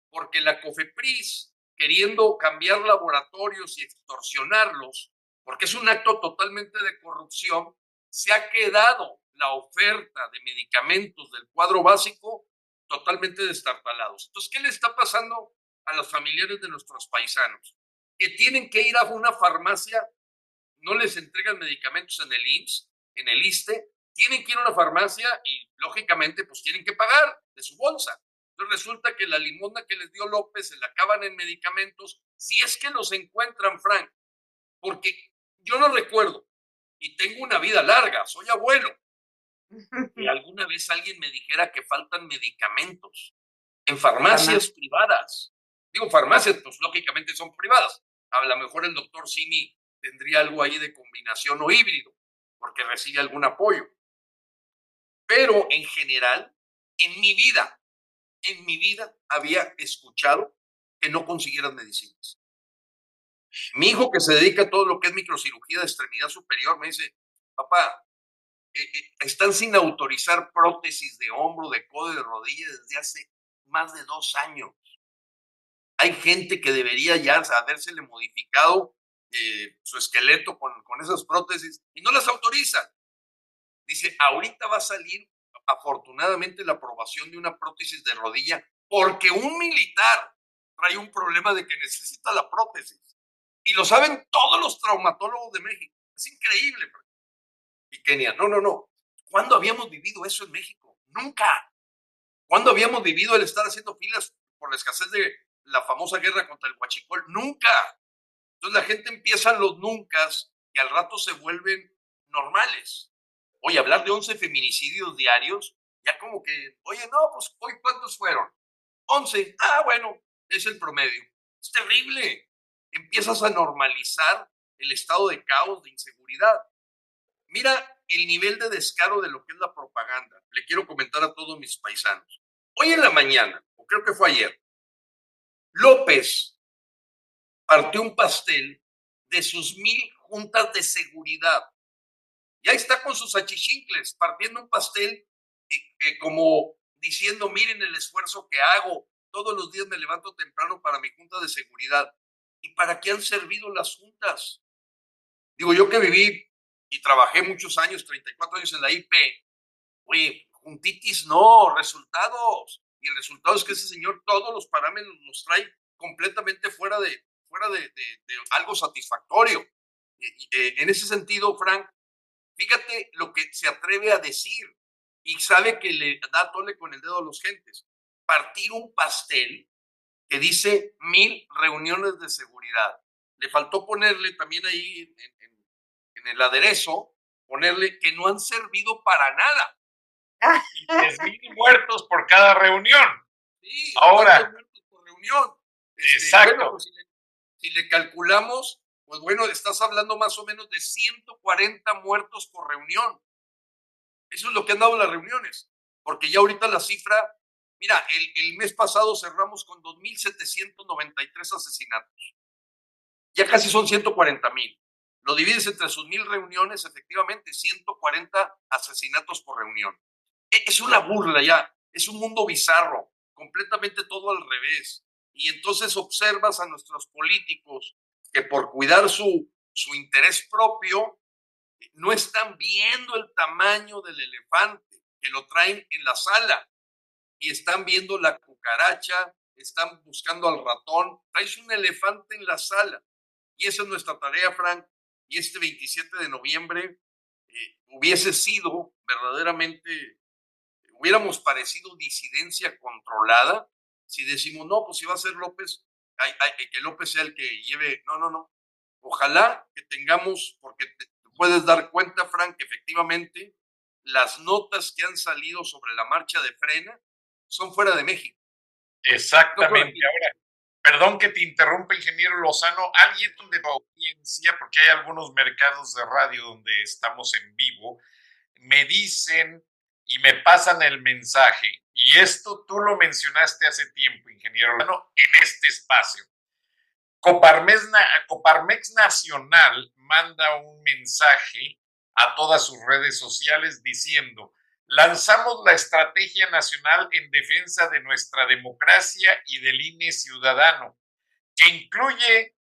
porque la COFEPRIS, queriendo cambiar laboratorios y extorsionarlos, porque es un acto totalmente de corrupción, se ha quedado la oferta de medicamentos del cuadro básico totalmente destartalados. Entonces, ¿qué le está pasando a los familiares de nuestros paisanos? Que tienen que ir a una farmacia no les entregan medicamentos en el IMSS, en el ISTE, tienen que ir a una farmacia y lógicamente pues tienen que pagar de su bolsa. Entonces resulta que la limosna que les dio López se la acaban en medicamentos, si es que los encuentran, Frank, porque yo no recuerdo y tengo una vida larga, soy abuelo. Y alguna vez alguien me dijera que faltan medicamentos en farmacias privadas. Digo, farmacias, pues lógicamente son privadas. A lo mejor el doctor Simi tendría algo ahí de combinación o híbrido, porque recibe algún apoyo. Pero en general, en mi vida, en mi vida había escuchado que no consiguieran medicinas. Mi hijo que se dedica a todo lo que es microcirugía de extremidad superior me dice, papá, están sin autorizar prótesis de hombro, de codo y de rodilla desde hace más de dos años. Hay gente que debería ya habérsele modificado eh, su esqueleto con, con esas prótesis y no las autorizan. Dice, ahorita va a salir afortunadamente la aprobación de una prótesis de rodilla porque un militar trae un problema de que necesita la prótesis. Y lo saben todos los traumatólogos de México. Es increíble. Y Kenia, no, no, no. ¿Cuándo habíamos vivido eso en México? Nunca. ¿Cuándo habíamos vivido el estar haciendo filas por la escasez de la famosa guerra contra el huachicol? Nunca. Entonces la gente empieza los nunca y al rato se vuelven normales. Oye, hablar de 11 feminicidios diarios, ya como que, oye, no, pues hoy cuántos fueron? 11. Ah, bueno, es el promedio. Es terrible. Empiezas a normalizar el estado de caos, de inseguridad. Mira el nivel de descaro de lo que es la propaganda. Le quiero comentar a todos mis paisanos. Hoy en la mañana, o creo que fue ayer, López partió un pastel de sus mil juntas de seguridad y ahí está con sus achichincles, partiendo un pastel, eh, eh, como diciendo, miren el esfuerzo que hago, todos los días me levanto temprano para mi junta de seguridad. ¿Y para qué han servido las juntas? Digo, yo que viví y trabajé muchos años, 34 años en la IP, oye, juntitis no, resultados. Y el resultado es que ese señor todos los parámetros los trae completamente fuera de, fuera de, algo satisfactorio. Eh, en ese sentido, Frank, Fíjate lo que se atreve a decir y sabe que le da tole con el dedo a los gentes. Partir un pastel que dice mil reuniones de seguridad. Le faltó ponerle también ahí en, el aderezo, ponerle que no han servido para nada. Y mil muertos por cada reunión. Sí, ahora. Muertos por reunión. Este, exacto. Pues, si le calculamos, pues bueno, estás hablando más o menos de 140 muertos por reunión. Eso es lo que han dado las reuniones, porque ya ahorita la cifra, mira, el, mes pasado cerramos con 2.793 asesinatos. Ya casi son 140 mil. Lo divides entre sus mil reuniones, efectivamente, 140 asesinatos por reunión. E, es una burla ya, es un mundo bizarro, completamente todo al revés. Y entonces observas a nuestros políticos que por cuidar su, su interés propio no están viendo el tamaño del elefante, que lo traen en la sala y están viendo la cucaracha, están buscando al ratón, traes un elefante en la sala. Y esa es nuestra tarea, Frank. Y este 27 de noviembre eh, hubiese sido verdaderamente, hubiéramos parecido disidencia controlada si decimos, no, pues si va a ser López, que López sea el que lleve, no, no, no. Ojalá que tengamos, porque te puedes dar cuenta, Frank, que efectivamente las notas que han salido sobre la marcha de frena son fuera de México. Exactamente. Ahora, perdón que te interrumpa, ingeniero Lozano, alguien de tu audiencia, porque hay algunos mercados de radio donde estamos en vivo, me dicen y me pasan el mensaje, y esto tú lo mencionaste hace tiempo, ingeniero, en este espacio. Coparmex, Coparmex Nacional manda un mensaje a todas sus redes sociales diciendo, lanzamos la Estrategia Nacional en Defensa de nuestra democracia y del INE ciudadano, que incluye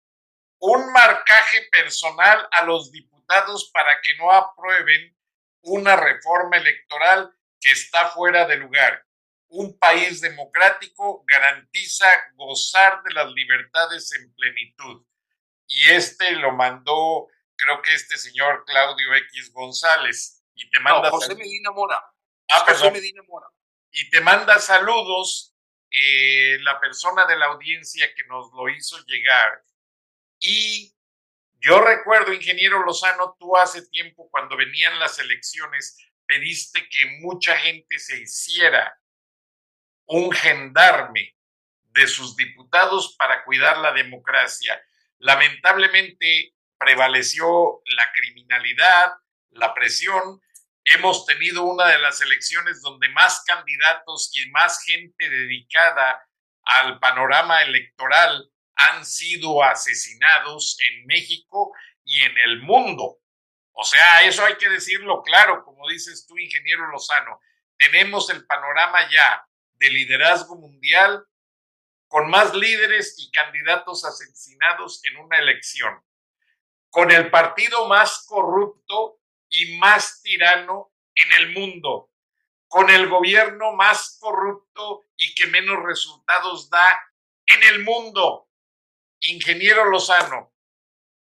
un marcaje personal a los diputados para que no aprueben una reforma electoral que está fuera de lugar. Un país democrático garantiza gozar de las libertades en plenitud. Y este lo mandó creo que este señor Claudio X González, y te manda... José Medina Mora. Ah, José Medina Mora. Y te manda saludos eh, la persona de la audiencia que nos lo hizo llegar. Y yo recuerdo, ingeniero Lozano, tú hace tiempo cuando venían las elecciones pediste que mucha gente se hiciera un gendarme de sus diputados para cuidar la democracia. Lamentablemente prevaleció la criminalidad, la presión. Hemos tenido una de las elecciones donde más candidatos y más gente dedicada al panorama electoral han sido asesinados en México y en el mundo. O sea, eso hay que decirlo claro, como dices tú, ingeniero Lozano. Tenemos el panorama ya de liderazgo mundial con más líderes y candidatos asesinados en una elección, con el partido más corrupto y más tirano en el mundo, con el gobierno más corrupto y que menos resultados da en el mundo. Ingeniero Lozano,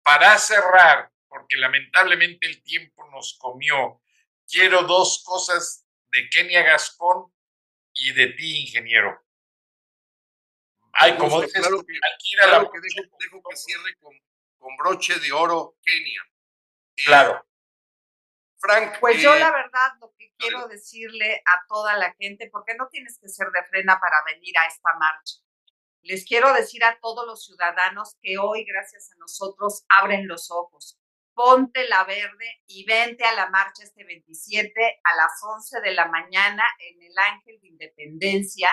para cerrar, porque lamentablemente el tiempo nos comió, quiero dos cosas de Kenia Gascón y de ti, ingeniero. Ay, como dices, claro que, claro que dejo, que cierre con, con, broche de oro Kenia. Eh, claro. Frank. Pues yo eh, la verdad lo que quiero decirle a toda la gente, porque no tienes que ser de frena para venir a esta marcha. Les quiero decir a todos los ciudadanos que hoy, gracias a nosotros, abren los ojos. Ponte la verde y vente a la marcha este 27 a las 11 de la mañana en el Ángel de Independencia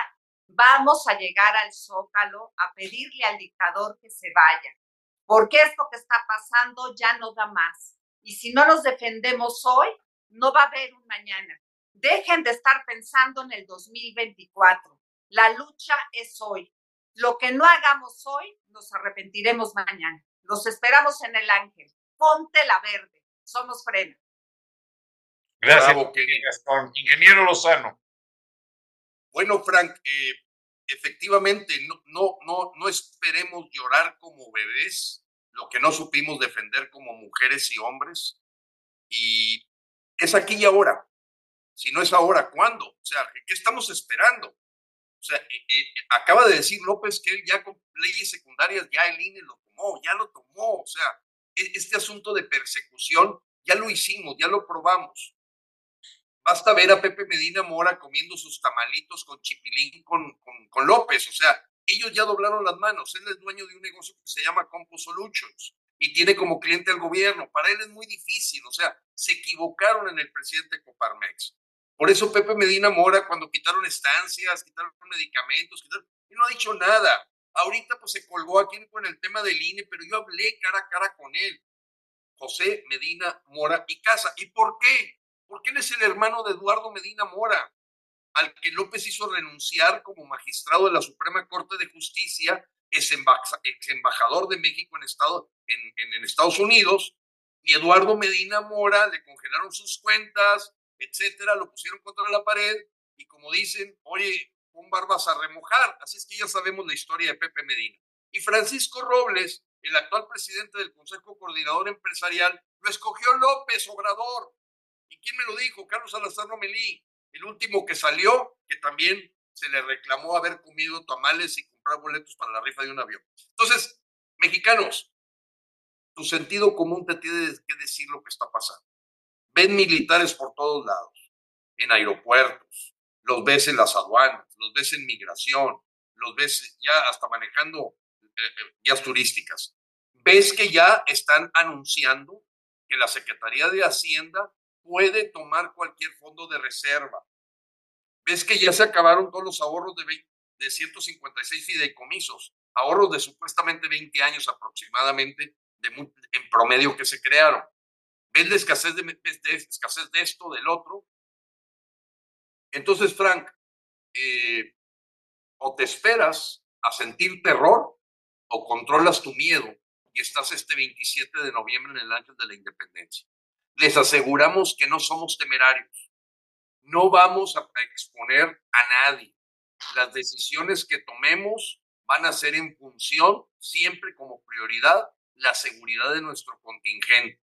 vamos a llegar al zócalo a pedirle al dictador que se vaya, porque esto que está pasando ya no da más. Y si no nos defendemos hoy, no va a haber un mañana. Dejen de estar pensando en el 2024. La lucha es hoy. Lo que no hagamos hoy, nos arrepentiremos mañana. Los esperamos en el ángel. Ponte la verde. Somos frena. Gracias, Gastón. Ingeniero Lozano. Bueno, Frank, eh, efectivamente, no, no, no, no esperemos llorar como bebés, lo que no supimos defender como mujeres y hombres. Y es aquí y ahora. Si no es ahora, ¿cuándo? O sea, ¿qué estamos esperando? O sea, eh, eh, acaba de decir López que él ya con leyes secundarias, ya el INE lo tomó, ya lo tomó. O sea, e, este asunto de persecución, ya lo hicimos, ya lo probamos. Basta ver a Pepe Medina Mora comiendo sus tamalitos con chipilín con, con, López. O sea, ellos ya doblaron las manos. Él es dueño de un negocio que se llama Compo Solutions y tiene como cliente al gobierno. Para él es muy difícil. O sea, se equivocaron en el presidente Coparmex. Por eso Pepe Medina Mora, cuando quitaron estancias, quitaron medicamentos, no ha dicho nada. Ahorita pues se colgó aquí con el tema del INE, pero yo hablé cara a cara con él. José Medina Mora y Casa. ¿Y por qué? porque él es el hermano de Eduardo Medina Mora, al que López hizo renunciar como magistrado de la Suprema Corte de Justicia, ex embajador de México en, Estado, en, Estados Unidos, y Eduardo Medina Mora le congelaron sus cuentas, etcétera, lo pusieron contra la pared, y como dicen, oye, con barbas a remojar. Así es que ya sabemos la historia de Pepe Medina. Y Francisco Robles, el actual presidente del Consejo Coordinador Empresarial, lo escogió López Obrador ¿Y quién me lo dijo? Carlos Salazar Romelí, el último que salió, que también se le reclamó haber comido tamales y comprar boletos para la rifa de un avión. Entonces, mexicanos, tu sentido común te tiene que decir lo que está pasando. Ven militares por todos lados, en aeropuertos, los ves en las aduanas, los ves en migración, los ves ya hasta manejando eh, eh, vías turísticas. Ves que ya están anunciando que la Secretaría de Hacienda puede tomar cualquier fondo de reserva. Ves que ya se acabaron todos los ahorros de, de 156 fideicomisos, ahorros de supuestamente 20 años aproximadamente de en promedio que se crearon. ¿Ves la escasez de, escasez de esto, del otro? Entonces, Frank, eh, o te esperas a sentir terror o controlas tu miedo y estás este 27 de noviembre en el Ángel de la Independencia les aseguramos que no somos temerarios. No vamos a exponer a nadie. Las decisiones que tomemos van a ser en función, siempre como prioridad, la seguridad de nuestro contingente.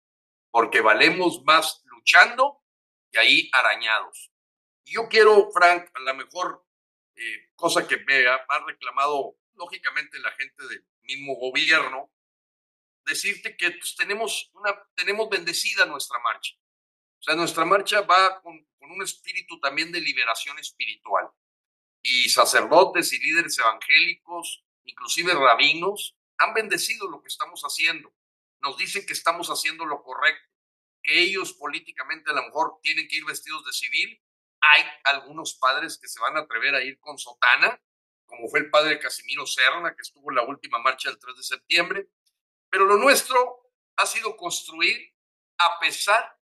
porque valemos más luchando que ahí arañados. Yo quiero, Frank, a la mejor eh, cosa que me ha, reclamado, lógicamente, la gente del mismo gobierno, decirte que pues, tenemos, una, tenemos bendecida nuestra marcha. O sea, nuestra marcha va con, con un espíritu también de liberación espiritual. Y sacerdotes y líderes evangélicos, inclusive rabinos, han bendecido lo que estamos haciendo. Nos dicen que estamos haciendo lo correcto, que ellos políticamente a lo mejor tienen que ir vestidos de civil. Hay algunos padres que se van a atrever a ir con sotana, como fue el padre Casimiro Serna, que estuvo en la última marcha del 3 de septiembre. Pero lo nuestro ha sido construir a pesar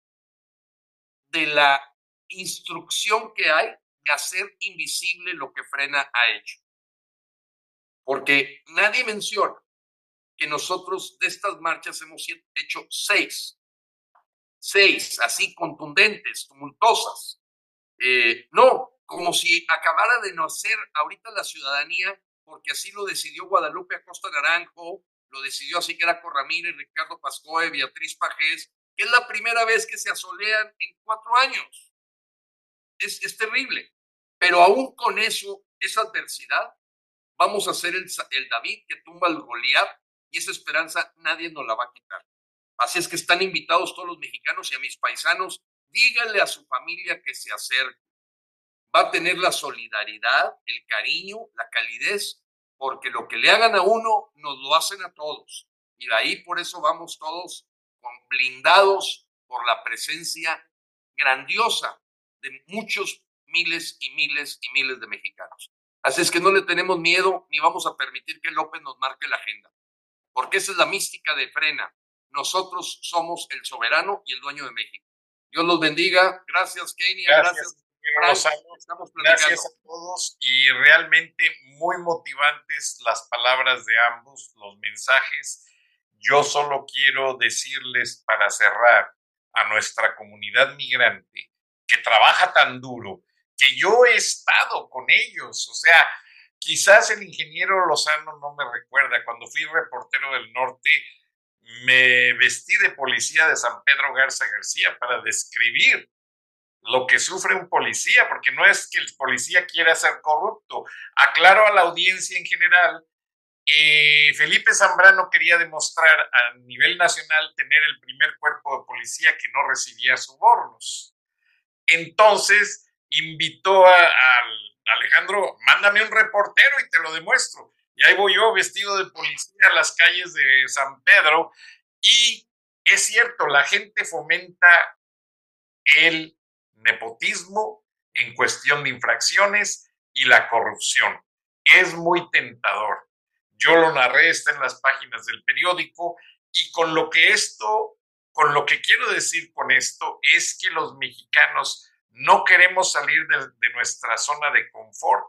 de la instrucción que hay de hacer invisible lo que frena ha hecho. Porque nadie menciona que nosotros de estas marchas hemos hecho seis, seis, así contundentes, tumultuosas. Eh, no, como si acabara de nacer ahorita la ciudadanía, porque así lo decidió Guadalupe Acosta Naranjo, lo decidió así que era Ramírez, Ricardo Pascoe, Beatriz Pajés, que es la primera vez que se asolean en cuatro años. Es, es terrible. Pero aún con eso, esa adversidad, vamos a ser el, el David que tumba el Goliat y esa esperanza nadie nos la va a quitar. Así es que están invitados todos los mexicanos y a mis paisanos, díganle a su familia que se acerque. Va a tener la solidaridad, el cariño, la calidez, porque lo que le hagan a uno, nos lo hacen a todos. Y de ahí por eso vamos todos blindados por la presencia grandiosa de muchos miles y miles y miles de mexicanos. Así es que no le tenemos miedo ni vamos a permitir que López nos marque la agenda porque esa es la mística de Frena. Nosotros somos el soberano y el dueño de México. Dios los bendiga. Gracias, Kenia. Gracias. Gracias, gracias a todos y realmente muy motivantes las palabras de ambos, los mensajes. Yo solo quiero decirles para cerrar a nuestra comunidad migrante que trabaja tan duro, que yo he estado con ellos, o sea, Quizás el ingeniero Lozano no me recuerda, cuando fui reportero del norte, me vestí de policía de San Pedro Garza García para describir lo que sufre un policía, porque no es que el policía quiera ser corrupto. Aclaro a la audiencia en general, eh, Felipe Zambrano quería demostrar a nivel nacional tener el primer cuerpo de policía que no recibía sobornos. Entonces invitó al Alejandro, mándame un reportero y te lo demuestro. Y ahí voy yo vestido de policía a las calles de San Pedro. Y es cierto, la gente fomenta el nepotismo en cuestión de infracciones y la corrupción. Es muy tentador. Yo lo narré, está en las páginas del periódico y con lo que esto, con lo que quiero decir con esto es que los mexicanos no queremos salir de, nuestra zona de confort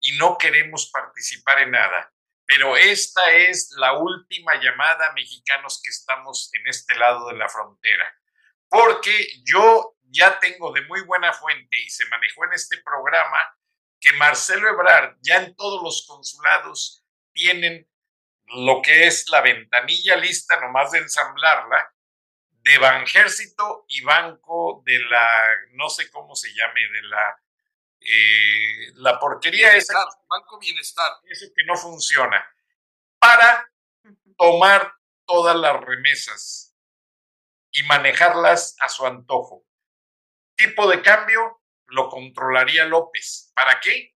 y no queremos participar en nada. Pero esta es la última llamada mexicanos que estamos en este lado de la frontera. Porque yo ya tengo de muy buena fuente y se manejó en este programa que Marcelo Ebrard ya en todos los consulados tienen lo que es la ventanilla lista, nomás de ensamblarla, de Banjército y Banco de la, no sé cómo se llame, de la, eh, la porquería esa. Banco Bienestar. Eso que no funciona. Para tomar todas las remesas y manejarlas a su antojo. Tipo de cambio lo controlaría López. ¿Para qué?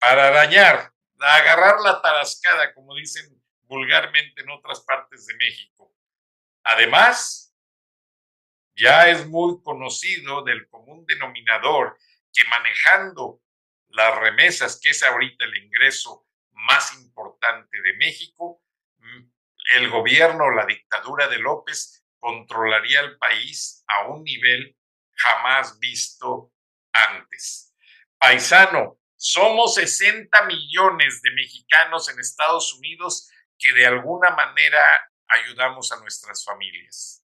Para dañar, agarrar la tarascada, como dicen vulgarmente en otras partes de México Además, ya es muy conocido del común denominador que manejando las remesas, que es ahorita el ingreso más importante de México, mm, el gobierno, la dictadura de López controlaría el país a un nivel jamás visto antes. Paisano, somos 60 millones de mexicanos en Estados Unidos que de alguna manera ayudamos a nuestras familias.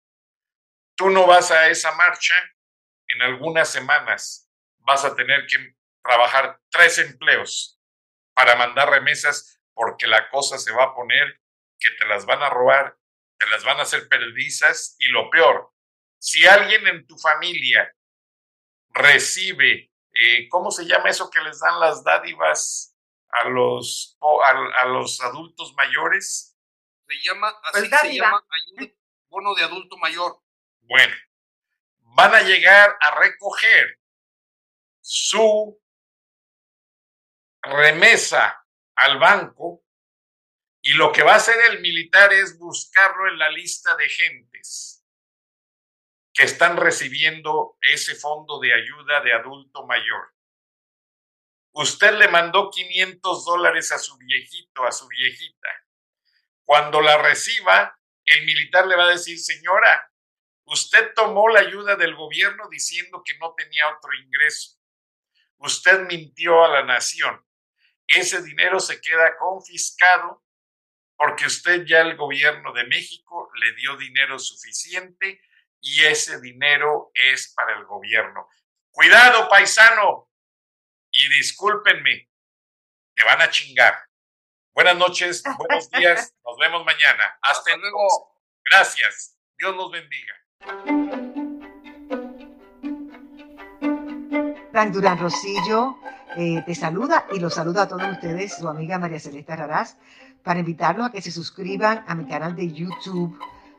Tú no vas a esa marcha, en algunas semanas vas a tener que trabajar tres empleos para mandar remesas porque la cosa se va a poner que te las van a robar, te las van a hacer perdizas y lo peor, si alguien en tu familia recibe, eh, ¿cómo se llama eso que les dan las dádivas a los, a, los adultos mayores? Se llama, así pues se llama bono de adulto mayor. Bueno, van a llegar a recoger su remesa al banco y lo que va a hacer el militar es buscarlo en la lista de gentes que están recibiendo ese fondo de ayuda de adulto mayor. Usted le mandó 500 dólares a su viejito, a su viejita. Cuando la reciba, el militar le va a decir, señora, usted tomó la ayuda del gobierno diciendo que no tenía otro ingreso. Usted mintió a la nación. Ese dinero se queda confiscado porque usted ya el gobierno de México le dio dinero suficiente y ese dinero es para el gobierno. Cuidado, paisano. Y discúlpenme, te van a chingar. Buenas noches, buenos días, nos vemos mañana. Hasta luego. Gracias. Dios los bendiga. Frank Durán Rosillo eh, te saluda y los saluda a todos ustedes, su amiga María Celeste Raraz, para invitarlos a que se suscriban a mi canal de YouTube